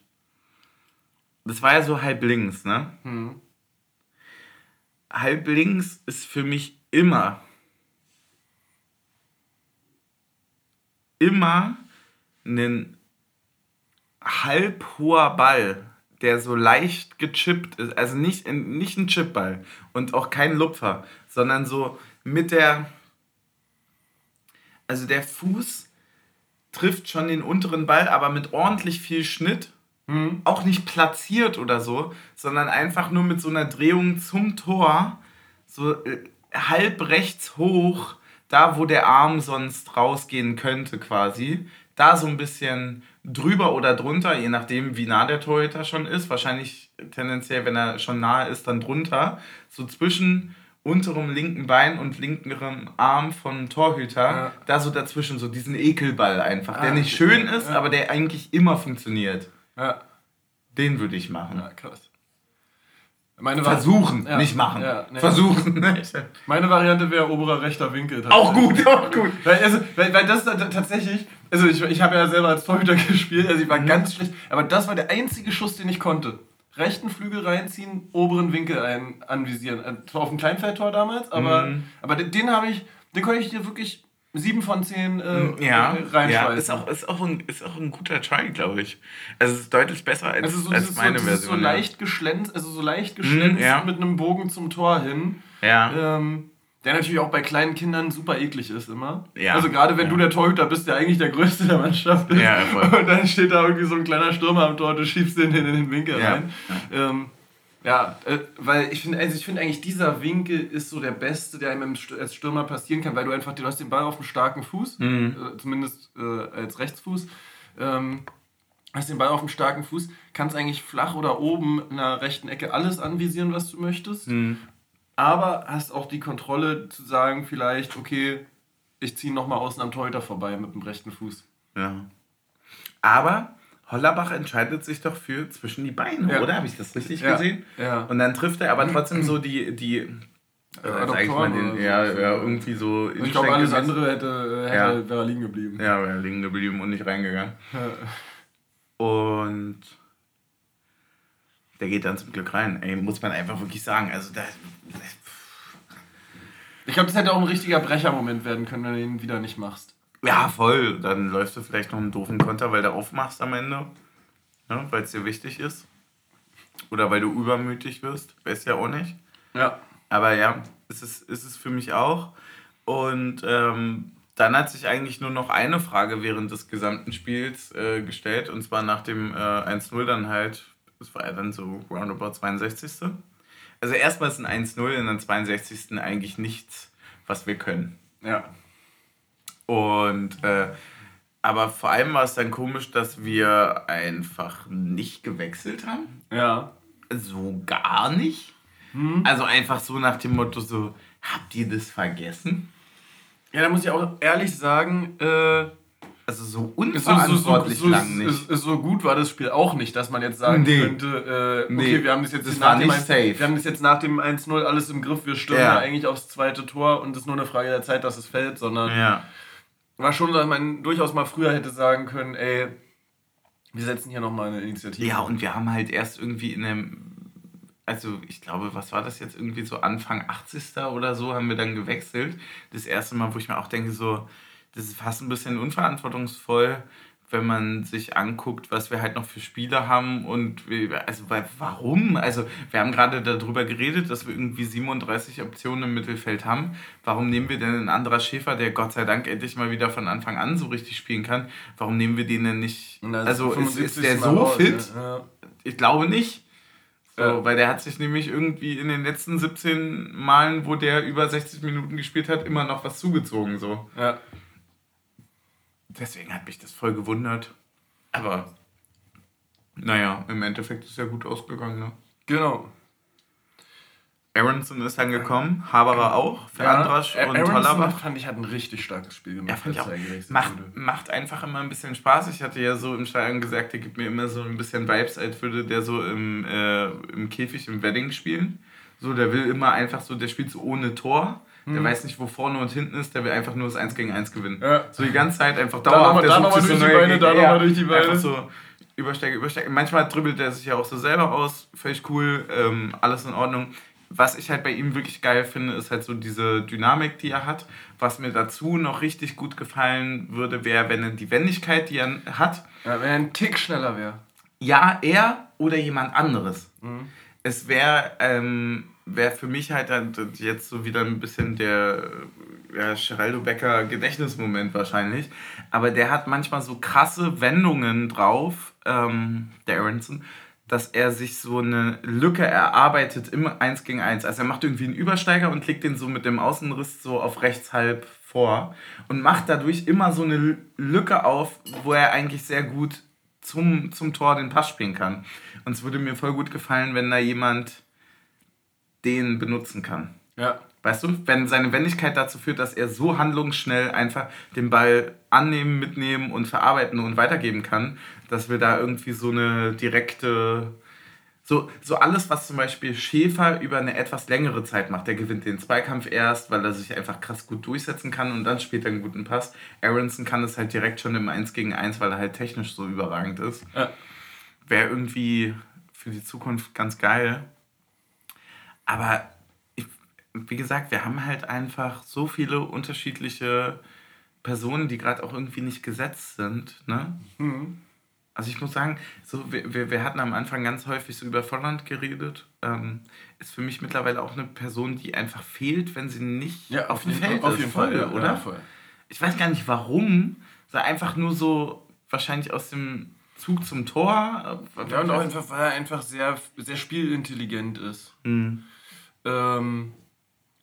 das war ja so halb links, ne? Hm. Halb links ist für mich immer, immer ein halb hoher Ball, der so leicht gechippt ist. Also nicht, nicht ein Chipball und auch kein Lupfer, sondern so mit der. Also der Fuß trifft schon den unteren Ball, aber mit ordentlich viel Schnitt Mhm. Auch nicht platziert oder so, sondern einfach nur mit so einer Drehung zum Tor, so äh, halb rechts hoch, da wo der Arm sonst rausgehen könnte quasi. Da so ein bisschen drüber oder drunter, je nachdem, wie nah der Torhüter schon ist. Wahrscheinlich tendenziell, wenn er schon nahe ist, dann drunter. So zwischen unterem linken Bein und linkerem Arm vom Torhüter, ja. da so dazwischen, so diesen Ekelball einfach, ah, der nicht schön ist, ja. aber der eigentlich immer funktioniert. Ja. Den würde ich machen. Ja, krass. Meine Versuchen, ja, nicht machen. Ja, nee. Versuchen. Meine Variante wäre oberer rechter Winkel. Auch gut, auch gut. Weil, also, weil, weil das tatsächlich, also ich, ich habe ja selber als Torhüter gespielt, also ich war mhm. ganz schlecht, aber das war der einzige Schuss, den ich konnte. Rechten Flügel reinziehen, oberen Winkel ein, anvisieren. Äh, zwar auf dem Kleinfeldtor damals, aber, mhm. aber den, den habe ich, den konnte ich dir wirklich sieben von zehn äh, mm, ja, reinschmeißen. Ja, ist auch, ist, auch ein, ist auch ein guter Try, glaube ich. Also es ist deutlich besser als, also so, als meine so, Version. so leicht geschlänzt, also so leicht mhm, geschlänzt mm, ja. mit einem Bogen zum Tor hin. Ja. Ähm, der natürlich auch bei kleinen Kindern super eklig ist immer. Ja. Also gerade wenn ja. du der Torhüter bist, der eigentlich der Größte der Mannschaft ist. Ja, voll. Und dann steht da irgendwie so ein kleiner Stürmer am Tor, du schiebst den in den Winkel ja. rein. Ähm, ja, äh, weil ich finde, also ich finde eigentlich dieser Winkel ist so der beste, der einem als Stürmer passieren kann, weil du einfach, du hast den Ball auf einem starken Fuß, mhm. äh, zumindest äh, als Rechtsfuß, ähm, hast den Ball auf einem starken Fuß, kannst eigentlich flach oder oben in der rechten Ecke alles anvisieren, was du möchtest, mhm. Aber hast auch die Kontrolle zu sagen, vielleicht, okay, ich ziehe nochmal außen am Torhüter vorbei mit dem rechten Fuß. Ja. Aber Hollerbach entscheidet sich doch für zwischen die Beine, ja. oder? Habe ich das richtig ja. gesehen? Ja. Und dann trifft er aber trotzdem so die, die äh, mal, den, ja, ja, irgendwie so. Ich glaube, alles andere hätte, hätte ja. wäre liegen geblieben. Ja, wäre liegen geblieben und nicht reingegangen. Und der geht dann zum Glück rein. Ey, muss man einfach wirklich sagen. Also da. Ich glaube, das hätte auch ein richtiger Brechermoment werden können, wenn du ihn wieder nicht machst. Ja, voll. Dann läufst du vielleicht noch einen doofen Konter, weil du aufmachst am Ende. Ne? Weil es dir wichtig ist. Oder weil du übermütig wirst. Weiß ja auch nicht. Ja. Aber ja, ist es ist es für mich auch. Und ähm, dann hat sich eigentlich nur noch eine Frage während des gesamten Spiels äh, gestellt. Und zwar nach dem äh, 1-0 dann halt. Das war ja dann so roundabout 62. Also erstmal ist ein 1-0 in der 62. eigentlich nichts, was wir können. Ja. Und äh, aber vor allem war es dann komisch, dass wir einfach nicht gewechselt haben. Ja. So gar nicht. Hm. Also einfach so nach dem Motto so, habt ihr das vergessen? Ja, da muss ich auch ehrlich sagen, äh, also so unverantwortlich so, so, so, lang nicht. So gut war das Spiel auch nicht, dass man jetzt sagen nee. könnte, äh, okay, nee. wir haben das jetzt das nach dem safe. wir haben das jetzt nach dem 1-0 alles im Griff, wir stürmen ja. eigentlich aufs zweite Tor und es ist nur eine Frage der Zeit, dass es fällt, sondern ja war schon, dass man durchaus mal früher hätte sagen können, ey, wir setzen hier nochmal eine Initiative. Ja, und wir haben halt erst irgendwie in einem, also ich glaube, was war das jetzt irgendwie so Anfang 80. oder so, haben wir dann gewechselt. Das erste Mal, wo ich mir auch denke, so, das ist fast ein bisschen unverantwortungsvoll, wenn man sich anguckt, was wir halt noch für Spiele haben und also warum? Also wir haben gerade darüber geredet, dass wir irgendwie 37 Optionen im Mittelfeld haben. Warum nehmen wir denn einen anderer Schäfer, der Gott sei Dank endlich mal wieder von Anfang an so richtig spielen kann? Warum nehmen wir den denn nicht? Also ist, ist der so raus, fit? Ja. Ich glaube nicht. So, ja. Weil der hat sich nämlich irgendwie in den letzten 17 Malen, wo der über 60 Minuten gespielt hat, immer noch was zugezogen. So. Ja. Deswegen hat mich das voll gewundert. Aber naja, im Endeffekt ist ja gut ausgegangen, ne? Genau. Aronson ist dann gekommen, Haberer auch, Fernandrasch ja, und Aronson fand ich hat ein richtig starkes Spiel gemacht. Ja, fand ich auch. Macht, macht einfach immer ein bisschen Spaß. Ich hatte ja so im Stadion gesagt, der gibt mir immer so ein bisschen Vibes, als würde der so im, äh, im Käfig im Wedding spielen. So, der will immer einfach so, der spielt so ohne Tor. Der hm. weiß nicht, wo vorne und hinten ist, der will einfach nur das 1 gegen 1 gewinnen. Ja. So die ganze Zeit einfach dauerhaft. Da nochmal durch die Beine, da nochmal durch die Beine. So Übersteiger, Übersteiger. Manchmal dribbelt er sich ja auch so selber aus. Völlig cool, ähm, alles in Ordnung. Was ich halt bei ihm wirklich geil finde, ist halt so diese Dynamik, die er hat. Was mir dazu noch richtig gut gefallen würde, wäre, wenn er die Wendigkeit, die er hat. Ja, wenn er ein Tick schneller wäre. Ja, er oder jemand anderes. Mhm. Es wäre ähm, wäre für mich halt jetzt so wieder ein bisschen der ja, Geraldo Becker Gedächtnismoment wahrscheinlich. Aber der hat manchmal so krasse Wendungen drauf, ähm, der Aronson, dass er sich so eine Lücke erarbeitet im 1 gegen 1. Also er macht irgendwie einen Übersteiger und legt den so mit dem Außenriss so auf rechts halb vor und macht dadurch immer so eine Lücke auf, wo er eigentlich sehr gut zum, zum Tor den Pass spielen kann. Und es würde mir voll gut gefallen, wenn da jemand den benutzen kann. Ja. Weißt du, wenn seine Wendigkeit dazu führt, dass er so handlungsschnell einfach den Ball annehmen, mitnehmen und verarbeiten und weitergeben kann, dass wir da irgendwie so eine direkte, so, so alles, was zum Beispiel Schäfer über eine etwas längere Zeit macht, der gewinnt den Zweikampf erst, weil er sich einfach krass gut durchsetzen kann und dann später einen guten Pass. Aronson kann das halt direkt schon im 1 gegen 1, weil er halt technisch so überragend ist. Ja. Wäre irgendwie für die Zukunft ganz geil. Aber ich, wie gesagt, wir haben halt einfach so viele unterschiedliche Personen, die gerade auch irgendwie nicht gesetzt sind. Ne? Mhm. Also ich muss sagen, so, wir, wir hatten am Anfang ganz häufig so über Volland geredet. Ähm, ist für mich mittlerweile auch eine Person, die einfach fehlt, wenn sie nicht ja, auf, dem Feld auf ist. Jeden Fall, oder? Ja, voll. Ich weiß gar nicht warum. So einfach nur so wahrscheinlich aus dem Zug zum Tor. Ja, und auch einfach, weil er einfach sehr, sehr spielintelligent ist. Mhm. Ähm,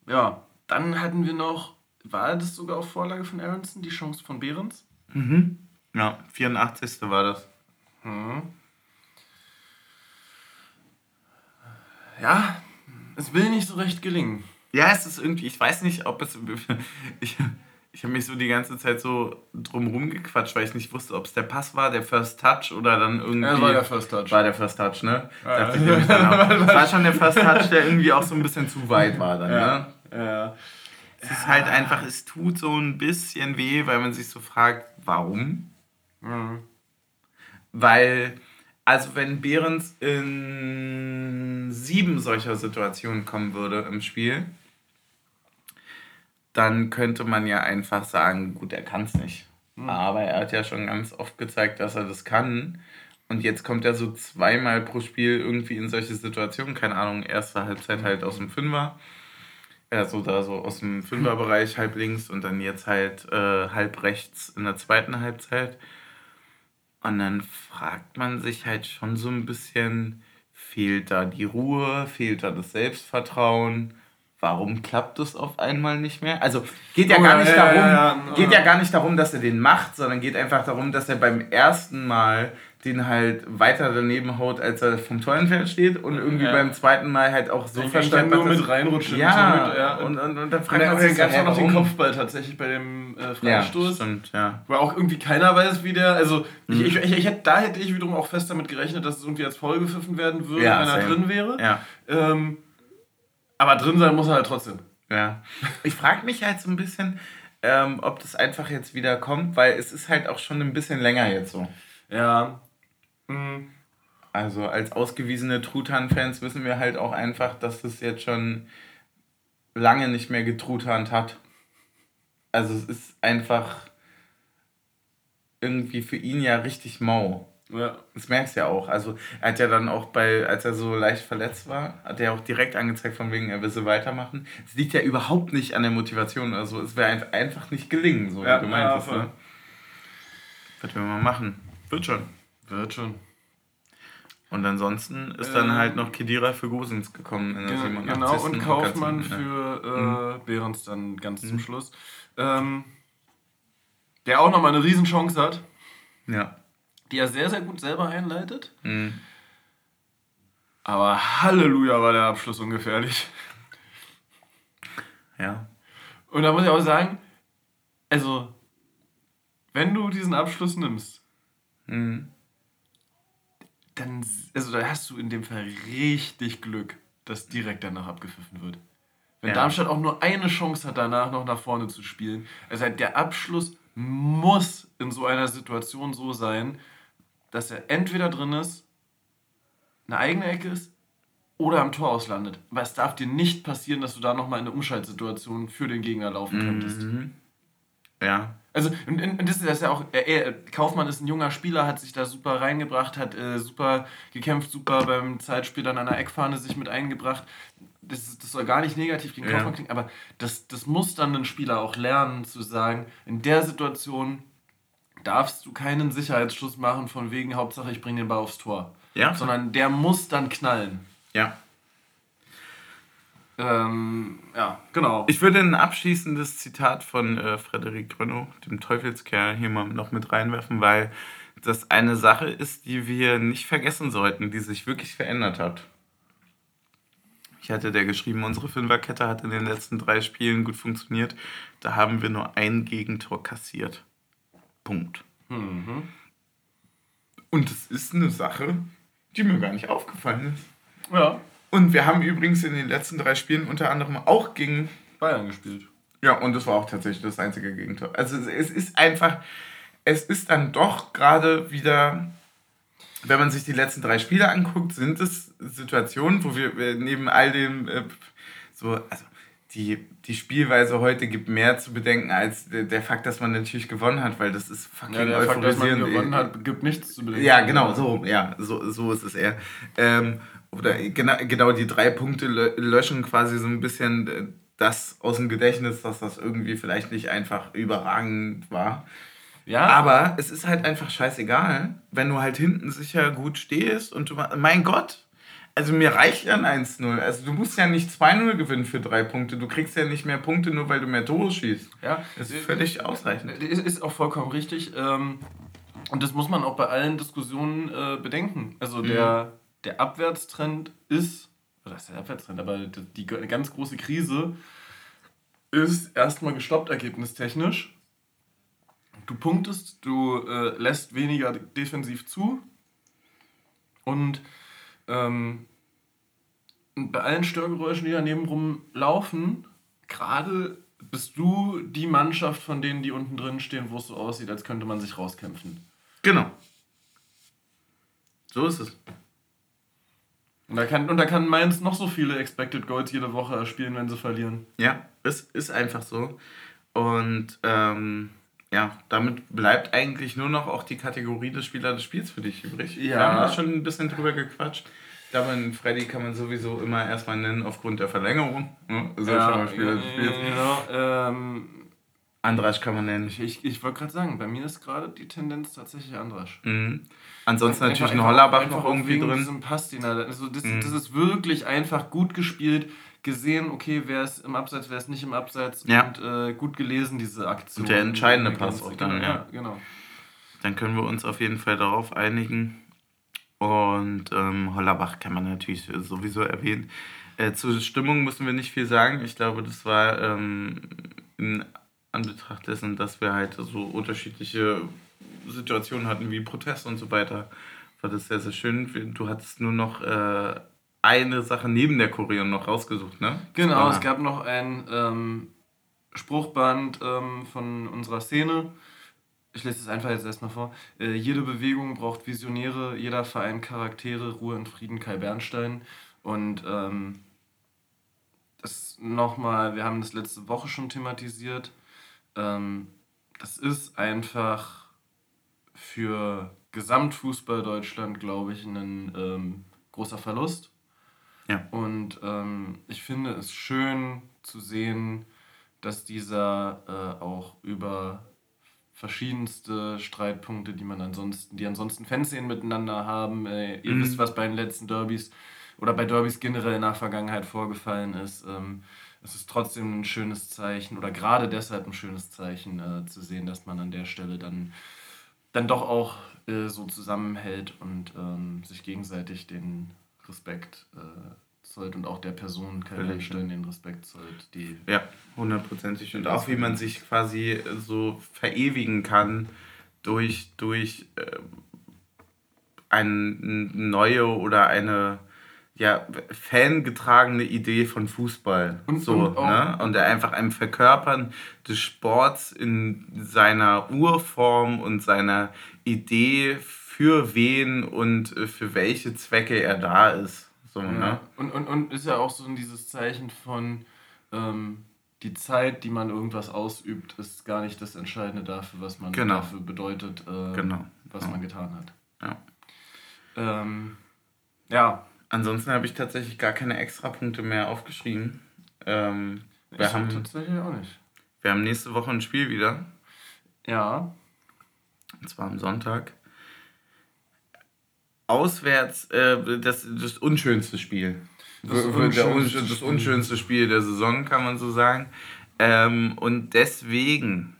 ja, dann hatten wir noch, war das sogar auf Vorlage von Aronson, die Chance von Behrens? Mhm. Ja, 84. war das. Mhm. Ja, es will nicht so recht gelingen. Ja, es ist irgendwie, ich weiß nicht, ob es. Ich, ich habe mich so die ganze Zeit so drumherum gequatscht, weil ich nicht wusste, ob es der Pass war, der First Touch oder dann irgendwie. Ja, war der First Touch. War der First Touch, ne? Ja. Dachte ich nämlich dann auch. Das war schon der First Touch, der irgendwie auch so ein bisschen zu weit war dann, ja. ne? Ja. Es ist halt einfach, es tut so ein bisschen weh, weil man sich so fragt, warum? Mhm. Weil, also wenn Behrens in sieben solcher Situationen kommen würde im Spiel, dann könnte man ja einfach sagen, gut, er kann es nicht. Mhm. Aber er hat ja schon ganz oft gezeigt, dass er das kann. Und jetzt kommt er so zweimal pro Spiel irgendwie in solche Situationen, keine Ahnung, erste Halbzeit halt aus dem Fünfer, also da so aus dem Fünferbereich halb links und dann jetzt halt äh, halb rechts in der zweiten Halbzeit. Und dann fragt man sich halt schon so ein bisschen, fehlt da die Ruhe, fehlt da das Selbstvertrauen? Warum klappt es auf einmal nicht mehr? Also geht ja oh, gar nicht ja, darum, ja, ja, geht ja gar nicht darum, dass er den macht, sondern geht einfach darum, dass er beim ersten Mal den halt weiter daneben haut, als er vom Tor entfernt steht und irgendwie beim zweiten Mal halt auch so verstanden nur mit reinrutschen. Ja, mit, ja. Und, und, und dann fragt man sich, gab es noch den Kopfball tatsächlich bei dem äh, Freistoß. Ja, stimmt, ja. Wo auch irgendwie keiner weiß, wie der, also mhm. ich, ich, ich, hätte, da hätte ich wiederum auch fest damit gerechnet, dass es irgendwie als Foul gepfiffen werden würde, wenn er drin wäre. Ja. Ähm, aber drin sein muss er halt trotzdem. Ja. Ich frage mich halt so ein bisschen, ähm, ob das einfach jetzt wieder kommt, weil es ist halt auch schon ein bisschen länger jetzt so. Ja. Mhm. Also als ausgewiesene Truthahn-Fans wissen wir halt auch einfach, dass das jetzt schon lange nicht mehr getruthahnt hat. Also es ist einfach irgendwie für ihn ja richtig mau. Ja. Das merkst du ja auch. Also er hat ja dann auch bei, als er so leicht verletzt war, hat er auch direkt angezeigt, von wegen, er will so weitermachen. Es liegt ja überhaupt nicht an der Motivation. Also es wäre einfach nicht gelingen, so Ja, wie du meintest. ja, ne? Was wir mal machen. Wird schon. Wird schon. Und ansonsten ist dann Ähm, halt noch Kedira für Gosens gekommen in der Genau, 87. genau und Kaufmann Ganz- ja. für äh, Behrens dann ganz zum Mhm. Schluss. Ähm, der auch nochmal eine Riesenchance hat, Ja. Die er sehr, sehr gut selber einleitet. Mhm. Aber Halleluja war der Abschluss ungefährlich. Ja. Und da muss ich auch sagen, also, wenn du diesen Abschluss nimmst, Mhm. dann also da hast du in dem Fall richtig Glück, dass direkt danach abgepfiffen wird. Wenn Ja. Darmstadt auch nur eine Chance hat, danach noch nach vorne zu spielen. Also der Abschluss muss in so einer Situation so sein, dass er entweder drin ist, eine eigene Ecke ist oder am Tor auslandet. Aber es darf dir nicht passieren, dass du da nochmal in eine Umschaltsituation für den Gegner laufen könntest. Mhm. Ja. Also, und, und das ist ja auch, er, Kaufmann ist ein junger Spieler, hat sich da super reingebracht, hat äh, super gekämpft, super beim Zeitspiel dann an der Eckfahne sich mit eingebracht. Das, ist- das soll gar nicht negativ gegen Ja. Kaufmann klingen, aber das, das muss dann ein Spieler auch lernen, zu sagen, in der Situation darfst du keinen Sicherheitsschuss machen, von wegen Hauptsache ich bringe den Ball aufs Tor. Ja. Sondern der muss dann knallen. Ja. Ähm, ja, genau. Ich würde ein abschließendes Zitat von äh, Frederik Grönow, dem Teufelskerl, hier mal noch mit reinwerfen, weil das eine Sache ist, die wir nicht vergessen sollten, die sich wirklich verändert hat. Ich hatte der geschrieben, unsere Fünferkette hat in den letzten drei Spielen gut funktioniert. Da haben wir nur ein Gegentor kassiert. Punkt. Mhm. Und es ist eine Sache, die mir gar nicht aufgefallen ist. Ja, Und wir haben übrigens in den letzten drei Spielen unter anderem auch gegen Bayern gespielt. Ja, und das war auch tatsächlich das einzige Gegentor. Also es- ist einfach, es ist dann doch gerade wieder, wenn man sich die letzten drei Spiele anguckt, sind es Situationen, wo wir äh, neben all dem äh, so, also die, die Spielweise heute gibt mehr zu bedenken als der, der Fakt, dass man natürlich gewonnen hat, weil das ist fucking Ja, der Fakt, dass man gewonnen hat, gibt nichts zu bedenken. Ja, genau, so, ja, so, so ist es eher. Ähm, oder genau, genau die drei Punkte lö- löschen quasi so ein bisschen äh, das aus dem Gedächtnis, dass das irgendwie vielleicht nicht einfach überragend war. Ja, Aber es ist halt einfach scheißegal, wenn du halt hinten sicher gut stehst und du, mein Gott, also mir reicht ja ein 1-0. Also du musst ja nicht 2-0 gewinnen für drei Punkte. Du kriegst ja nicht mehr Punkte, nur weil du mehr Tore schießt. ja, Das ist völlig ausreichend. Ist, ist auch vollkommen richtig. Ähm, und das muss man auch bei allen Diskussionen äh, bedenken. Also der, der Abwärtstrend ist, oder ist der Abwärtstrend, aber die, die ganz große Krise ist erstmal gestoppt ergebnistechnisch. Du punktest, du äh, lässt weniger defensiv zu und ähm, bei allen Störgeräuschen, die daneben rumlaufen, gerade bist du die Mannschaft von denen, die unten drin stehen, wo es so aussieht, als könnte man sich rauskämpfen. Genau. So ist es. Und da kann, und da kann Mainz noch so viele Expected Goals jede Woche erspielen, wenn sie verlieren. Ja, es ist einfach so. Und ähm, ja, damit bleibt eigentlich nur noch auch die Kategorie des Spieler des Spiels für dich übrig. Wir Ja. haben da schon ein bisschen drüber gequatscht. Damen Freddy kann man sowieso immer erstmal nennen aufgrund der Verlängerung. Ne? Also schon mal Spieler genau. Ähm, Andrasch kann man nennen. ich ich, ich wollte gerade sagen, bei mir ist gerade die Tendenz tatsächlich Andrasch. Mhm. Ansonsten Einfach- natürlich ein Hollerbach noch irgendwie drin. diesem den er, also das, Mhm. das ist wirklich einfach gut gespielt, gesehen, okay, wer ist im Abseits, wer ist nicht im Abseits Ja. und äh, gut gelesen, diese Aktion. Und der entscheidende Die Pass auch dann, genau, ja. genau. Dann können wir uns auf jeden Fall darauf einigen. Und ähm, Hollerbach kann man natürlich sowieso erwähnen. Äh, zur Stimmung müssen wir nicht viel sagen. Ich glaube, das war ähm, in Anbetracht dessen, dass wir halt so unterschiedliche Situationen hatten wie Protest und so weiter, war das sehr, sehr schön. Du hattest nur noch äh, eine Sache neben der Choreo noch rausgesucht, ne? Genau, Ah. es gab noch ein ähm, Spruchband ähm, von unserer Szene. Ich lese es einfach jetzt erstmal vor. Äh, jede Bewegung braucht Visionäre, jeder Verein Charaktere, Ruhe und Frieden, Kai Bernstein. Und ähm, das nochmal, wir haben das letzte Woche schon thematisiert. Ähm, das ist einfach für Gesamtfußball Deutschland, glaube ich, ein ähm, großer Verlust. Ja. Und ähm, ich finde es schön zu sehen, dass dieser äh, auch über verschiedenste Streitpunkte, die man ansonsten, die ansonsten Fanszenen miteinander haben. Äh, ihr mhm. wisst, was bei den letzten Derbys oder bei Derbys generell in der Vergangenheit vorgefallen ist. Ähm, es ist trotzdem ein schönes Zeichen oder gerade deshalb ein schönes Zeichen äh, zu sehen, dass man an der Stelle dann, dann doch auch äh, so zusammenhält und ähm, sich gegenseitig den Respekt äh, zollt und auch der Person keine Stellen den Respekt zollt. Die ja, hundertprozentig. Und auch wie man sich quasi so verewigen kann durch, durch äh, eine neue oder eine ja, fangetragene Idee von Fußball. Und, so, und, ne? und einfach ein Verkörpern des Sports in seiner Urform und seiner Idee, für wen und äh, für welche Zwecke er da ist. So, ja. ne? und, und, und ist ja auch so dieses Zeichen von ähm, die Zeit, die man irgendwas ausübt, ist gar nicht das Entscheidende dafür, was man genau. dafür bedeutet, äh, genau. was ja. man getan hat. Ja. Ähm, ja. Ansonsten habe ich tatsächlich gar keine Extrapunkte mehr aufgeschrieben. Ähm, wir ich haben tatsächlich auch nicht. Wir haben nächste Woche ein Spiel wieder. Ja. Und zwar am Sonntag auswärts äh, das, das unschönste Spiel. Das, unschönste, das unschönste Spiel der Saison, kann man so sagen. Ähm, und deswegen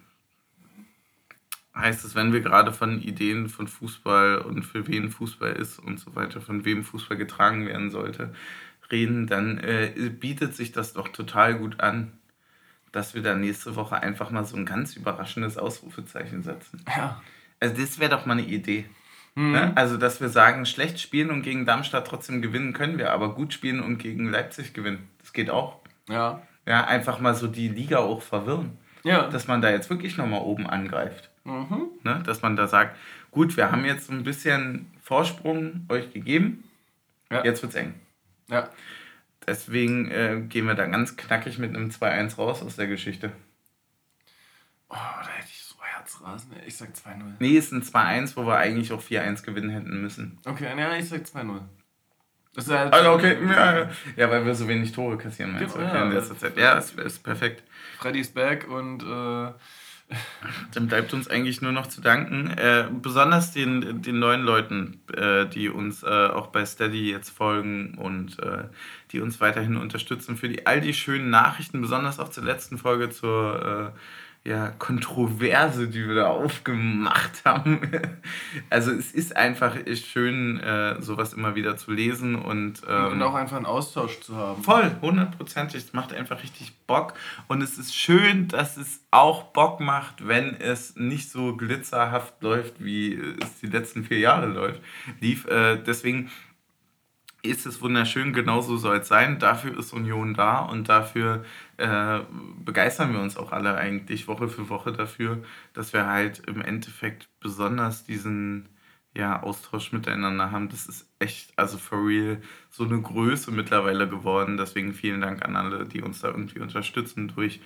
heißt es, wenn wir gerade von Ideen von Fußball und für wen Fußball ist und so weiter, von wem Fußball getragen werden sollte, reden, dann äh, bietet sich das doch total gut an, dass wir dann nächste Woche einfach mal so ein ganz überraschendes Ausrufezeichen setzen. Ja. Also das wäre doch mal eine Idee. Mhm. Ne? Also, dass wir sagen, schlecht spielen und gegen Darmstadt trotzdem gewinnen können wir, aber gut spielen und gegen Leipzig gewinnen. Das geht auch. Ja. Ja, einfach mal so die Liga auch verwirren. Ja. Dass man da jetzt wirklich nochmal oben angreift. Mhm. Ne? Dass man da sagt, gut, wir haben jetzt ein bisschen Vorsprung euch gegeben, ja. jetzt wird's eng. Ja. Deswegen äh, gehen wir da ganz knackig mit einem 2-1 raus aus der Geschichte. Oh, da hätte ich Herzrasen. Ich sag 2-0. Nee, ist ein 2-1, wo wir eigentlich auch 4-1 gewinnen hätten müssen. Okay, ja, ich sag 2-0. Das ist halt also okay, ja, ja, weil wir so wenig Tore kassieren, meinst du? Ja, in letzter Zeit. Ja, ist, ist perfekt. Freddy ist back und äh dann bleibt uns eigentlich nur noch zu danken. Äh, besonders den, den neuen Leuten, äh, die uns äh, auch bei Steady jetzt folgen und äh, die uns weiterhin unterstützen für die, all die schönen Nachrichten, besonders auch zur letzten Folge zur äh, ja, Kontroverse, die wir da aufgemacht haben. Also es ist einfach schön, äh, sowas immer wieder zu lesen und, ähm, und auch einfach einen Austausch zu haben. Voll, hundertprozentig. Es macht einfach richtig Bock. Und es ist schön, dass es auch Bock macht, wenn es nicht so glitzerhaft läuft, wie es die letzten vier Jahre läuft, lief. Äh, deswegen ist es wunderschön, genauso soll es sein. Dafür ist Union da und dafür äh, begeistern wir uns auch alle eigentlich Woche für Woche dafür, dass wir halt im Endeffekt besonders diesen ja, Austausch miteinander haben. Das ist echt, also for real, so eine Größe mittlerweile geworden. Deswegen vielen Dank an alle, die uns da irgendwie unterstützen durch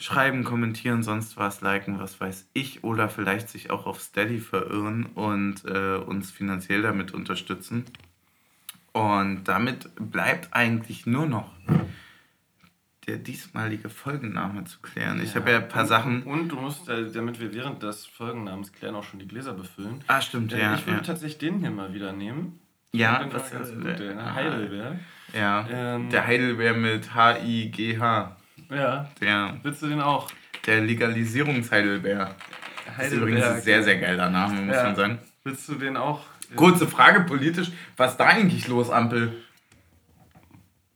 Schreiben, kommentieren, sonst was, liken, was weiß ich, oder vielleicht sich auch auf Steady verirren und äh, uns finanziell damit unterstützen. Und damit bleibt eigentlich nur noch der diesmalige Folgenname zu klären. Ich habe ja ein paar und, Sachen. Und du musst, äh, damit wir während des Folgennamens klären, auch schon die Gläser befüllen. Ah, stimmt, ja. Ich würde ja. tatsächlich den hier mal wieder nehmen. Ja, was ist gut, der ah, Heidelberg. Ja, ähm, der Heidelberg mit H-I-G-H. Ja. Der, Willst du den auch? Der Legalisierungsheidelberg. Heidelberg. Das ist übrigens ein sehr, sehr geiler Name, muss ja. man sagen. Willst du den auch? Kurze Frage politisch. Was ist da eigentlich los, Ampel?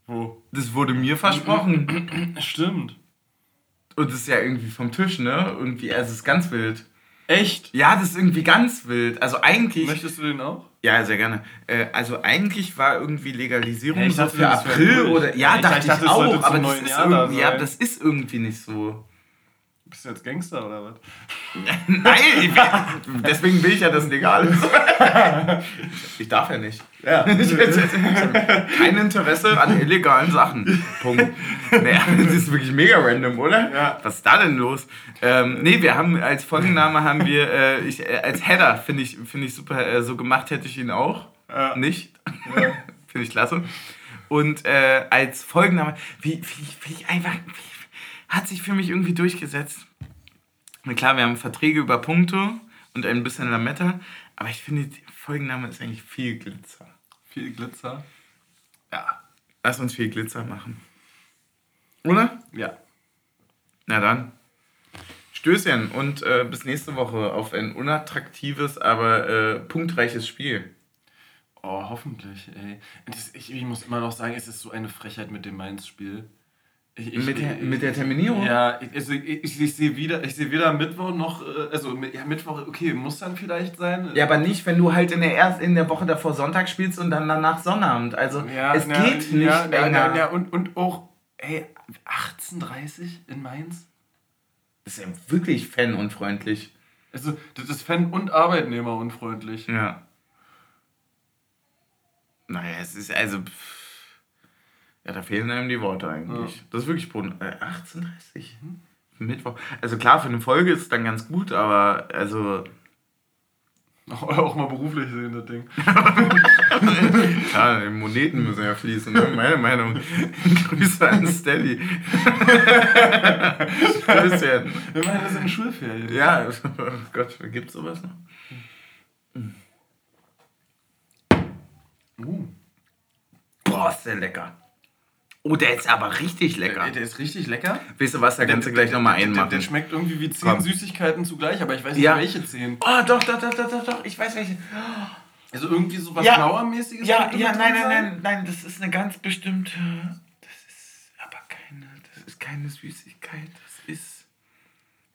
Wo? Das wurde mir versprochen. Stimmt. Und das ist ja irgendwie vom Tisch, ne? Irgendwie, also es ist ganz wild. Echt? Ja, das ist irgendwie ganz wild. Also eigentlich. Möchtest du den auch? Ja, sehr gerne. Äh, also eigentlich war irgendwie Legalisierung hey, so für April oder. Ja, dachte ich, dachte, ich auch, aber das ist, irgendwie, ja, das ist irgendwie nicht so. Bist du jetzt Gangster oder was? Nein, will, deswegen will ich ja, dass es legal ist. Ich darf ja nicht. Ja. Kein Interesse an illegalen Sachen. Punkt. Naja, das ist wirklich mega random, oder? Ja. Was ist da denn los? Ähm, nee, wir haben als Folgenname haben wir, äh, ich, äh, als Header finde ich, find ich super, äh, so gemacht hätte ich ihn auch. Ja. Nicht. finde ich klasse. Und äh, als Folgenname, wie, wie, wie ich einfach, wie, hat sich für mich irgendwie durchgesetzt. Na klar, wir haben Verträge über Punkte und ein bisschen Lametta, aber ich finde, der Folgenname ist eigentlich viel Glitzer. Viel Glitzer. Ja. Lass uns viel Glitzer machen. Oder? Ja. Na dann. Stößchen und äh, bis nächste Woche auf ein unattraktives, aber äh, punktreiches Spiel. Oh, hoffentlich, ey. Ich, ich muss immer noch sagen, es ist so eine Frechheit mit dem Mainz-Spiel. Ich, ich, Mit der- mit der Terminierung? Ja, ich, also ich, ich, sehe wieder, ich sehe weder Mittwoch noch, äh, also ja, Mittwoch, okay, muss dann vielleicht sein. Ja, aber nicht, wenn du halt in der, erst, in der Woche davor Sonntag spielst und dann danach Sonnabend. Also Ja, es ja, geht nicht ja, länger. ja, ja, und, und auch, ey, 18.30 in Mainz? Das ist ja wirklich fanunfreundlich. Also, das ist Fan- und Arbeitnehmerunfreundlich. Ja. Naja, es ist also. pff, Ja, da fehlen einem die Worte eigentlich. Das ist wirklich Boden. Äh, 18.30 Mittwoch. Also klar, für eine Folge ist es dann ganz gut, aber also. Auch, auch mal beruflich sehen, das Ding. Klar, die Moneten müssen ja fließen, ne? meine Meinung. Grüße an Stelly. Stößchen. Wir machen das in Schulferien. Ja, oh Gott, gibt's sowas noch? Uh. Boah, ist der lecker. Oh, der ist aber richtig lecker. Der, der ist richtig lecker. Weißt du was, da kannst du gleich nochmal Der, einmachen. der schmeckt irgendwie wie zehn Komm. Süßigkeiten zugleich, aber ich weiß nicht Ja. welche zehn. Oh, doch, doch, doch, doch, doch, doch, ich weiß welche. Also irgendwie so was Ja. Blauermäßiges. Ja, ja, nein, nein, nein, nein, das ist eine ganz bestimmte. Das ist aber keine, das ist keine Süßigkeit. Das ist.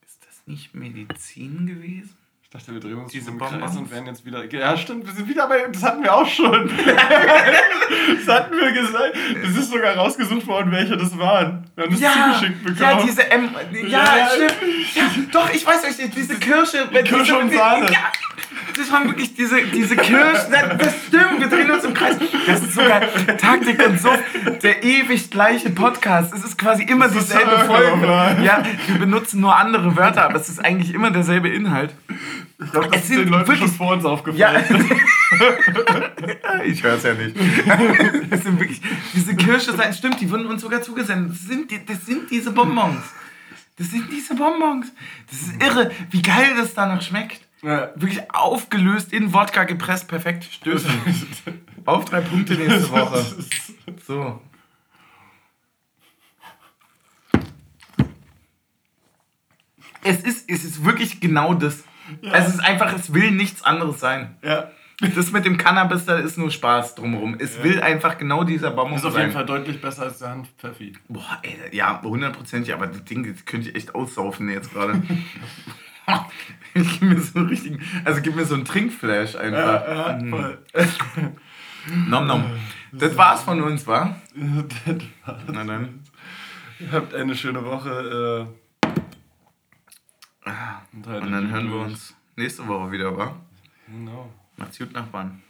Ist das nicht Medizin gewesen? Ich dachte, wir drehen uns Diese im Kreis und werden jetzt wieder. Ja, stimmt, wir sind wieder bei. Das hatten wir auch schon. das hatten wir gesagt. Es ist sogar rausgesucht worden, welche das waren. Wir haben das zugeschickt bekommen. ja, diese M. Ja, Ja. stimmt. Ja, doch, ich weiß euch, diese Kirsche. Kirsche diese, und Sahne. Ja, das waren wirklich diese, diese Kirschen. Das stimmt, wir drehen uns im Kreis. Das ist sogar Taktik und so der ewig gleiche Podcast. Es ist quasi immer dieselbe Folge. Ja, wir benutzen nur andere Wörter, aber es ist eigentlich immer derselbe Inhalt. ich glaube, das es ist sind den Leuten wirklich- schon vor uns aufgefallen. Ja. ich höre es ja nicht. Das sind wirklich, diese Kirsche sein, stimmt, die wurden uns sogar zugesendet. Das sind, die, das sind diese Bonbons. Das sind diese Bonbons. Das ist irre, wie geil das danach schmeckt. Ja. Wirklich aufgelöst in Wodka gepresst, perfekt. Stößen. Auf drei Punkte nächste Woche. So. Es ist, es ist wirklich genau das. Es ist einfach, es will nichts anderes sein. ja. Das mit dem Cannabis, da ist nur Spaß drumherum. Es will einfach genau dieser Bonbon Ist auf sein. jeden Fall deutlich besser als der Hanfpfeffi. Boah, ey, ja, hundertprozentig, aber das Ding, das könnte ich echt aussaufen jetzt gerade. gib mir so einen richtigen, also gib mir so einen Trinkflash einfach. Ja, voll. Nom nom. Das war's von uns, wa? Na dann. Ihr habt eine schöne Woche. Äh, und, Und dann hören wir uns nächste Woche wieder, wa? Genau. Macht's gut, Nachbarn.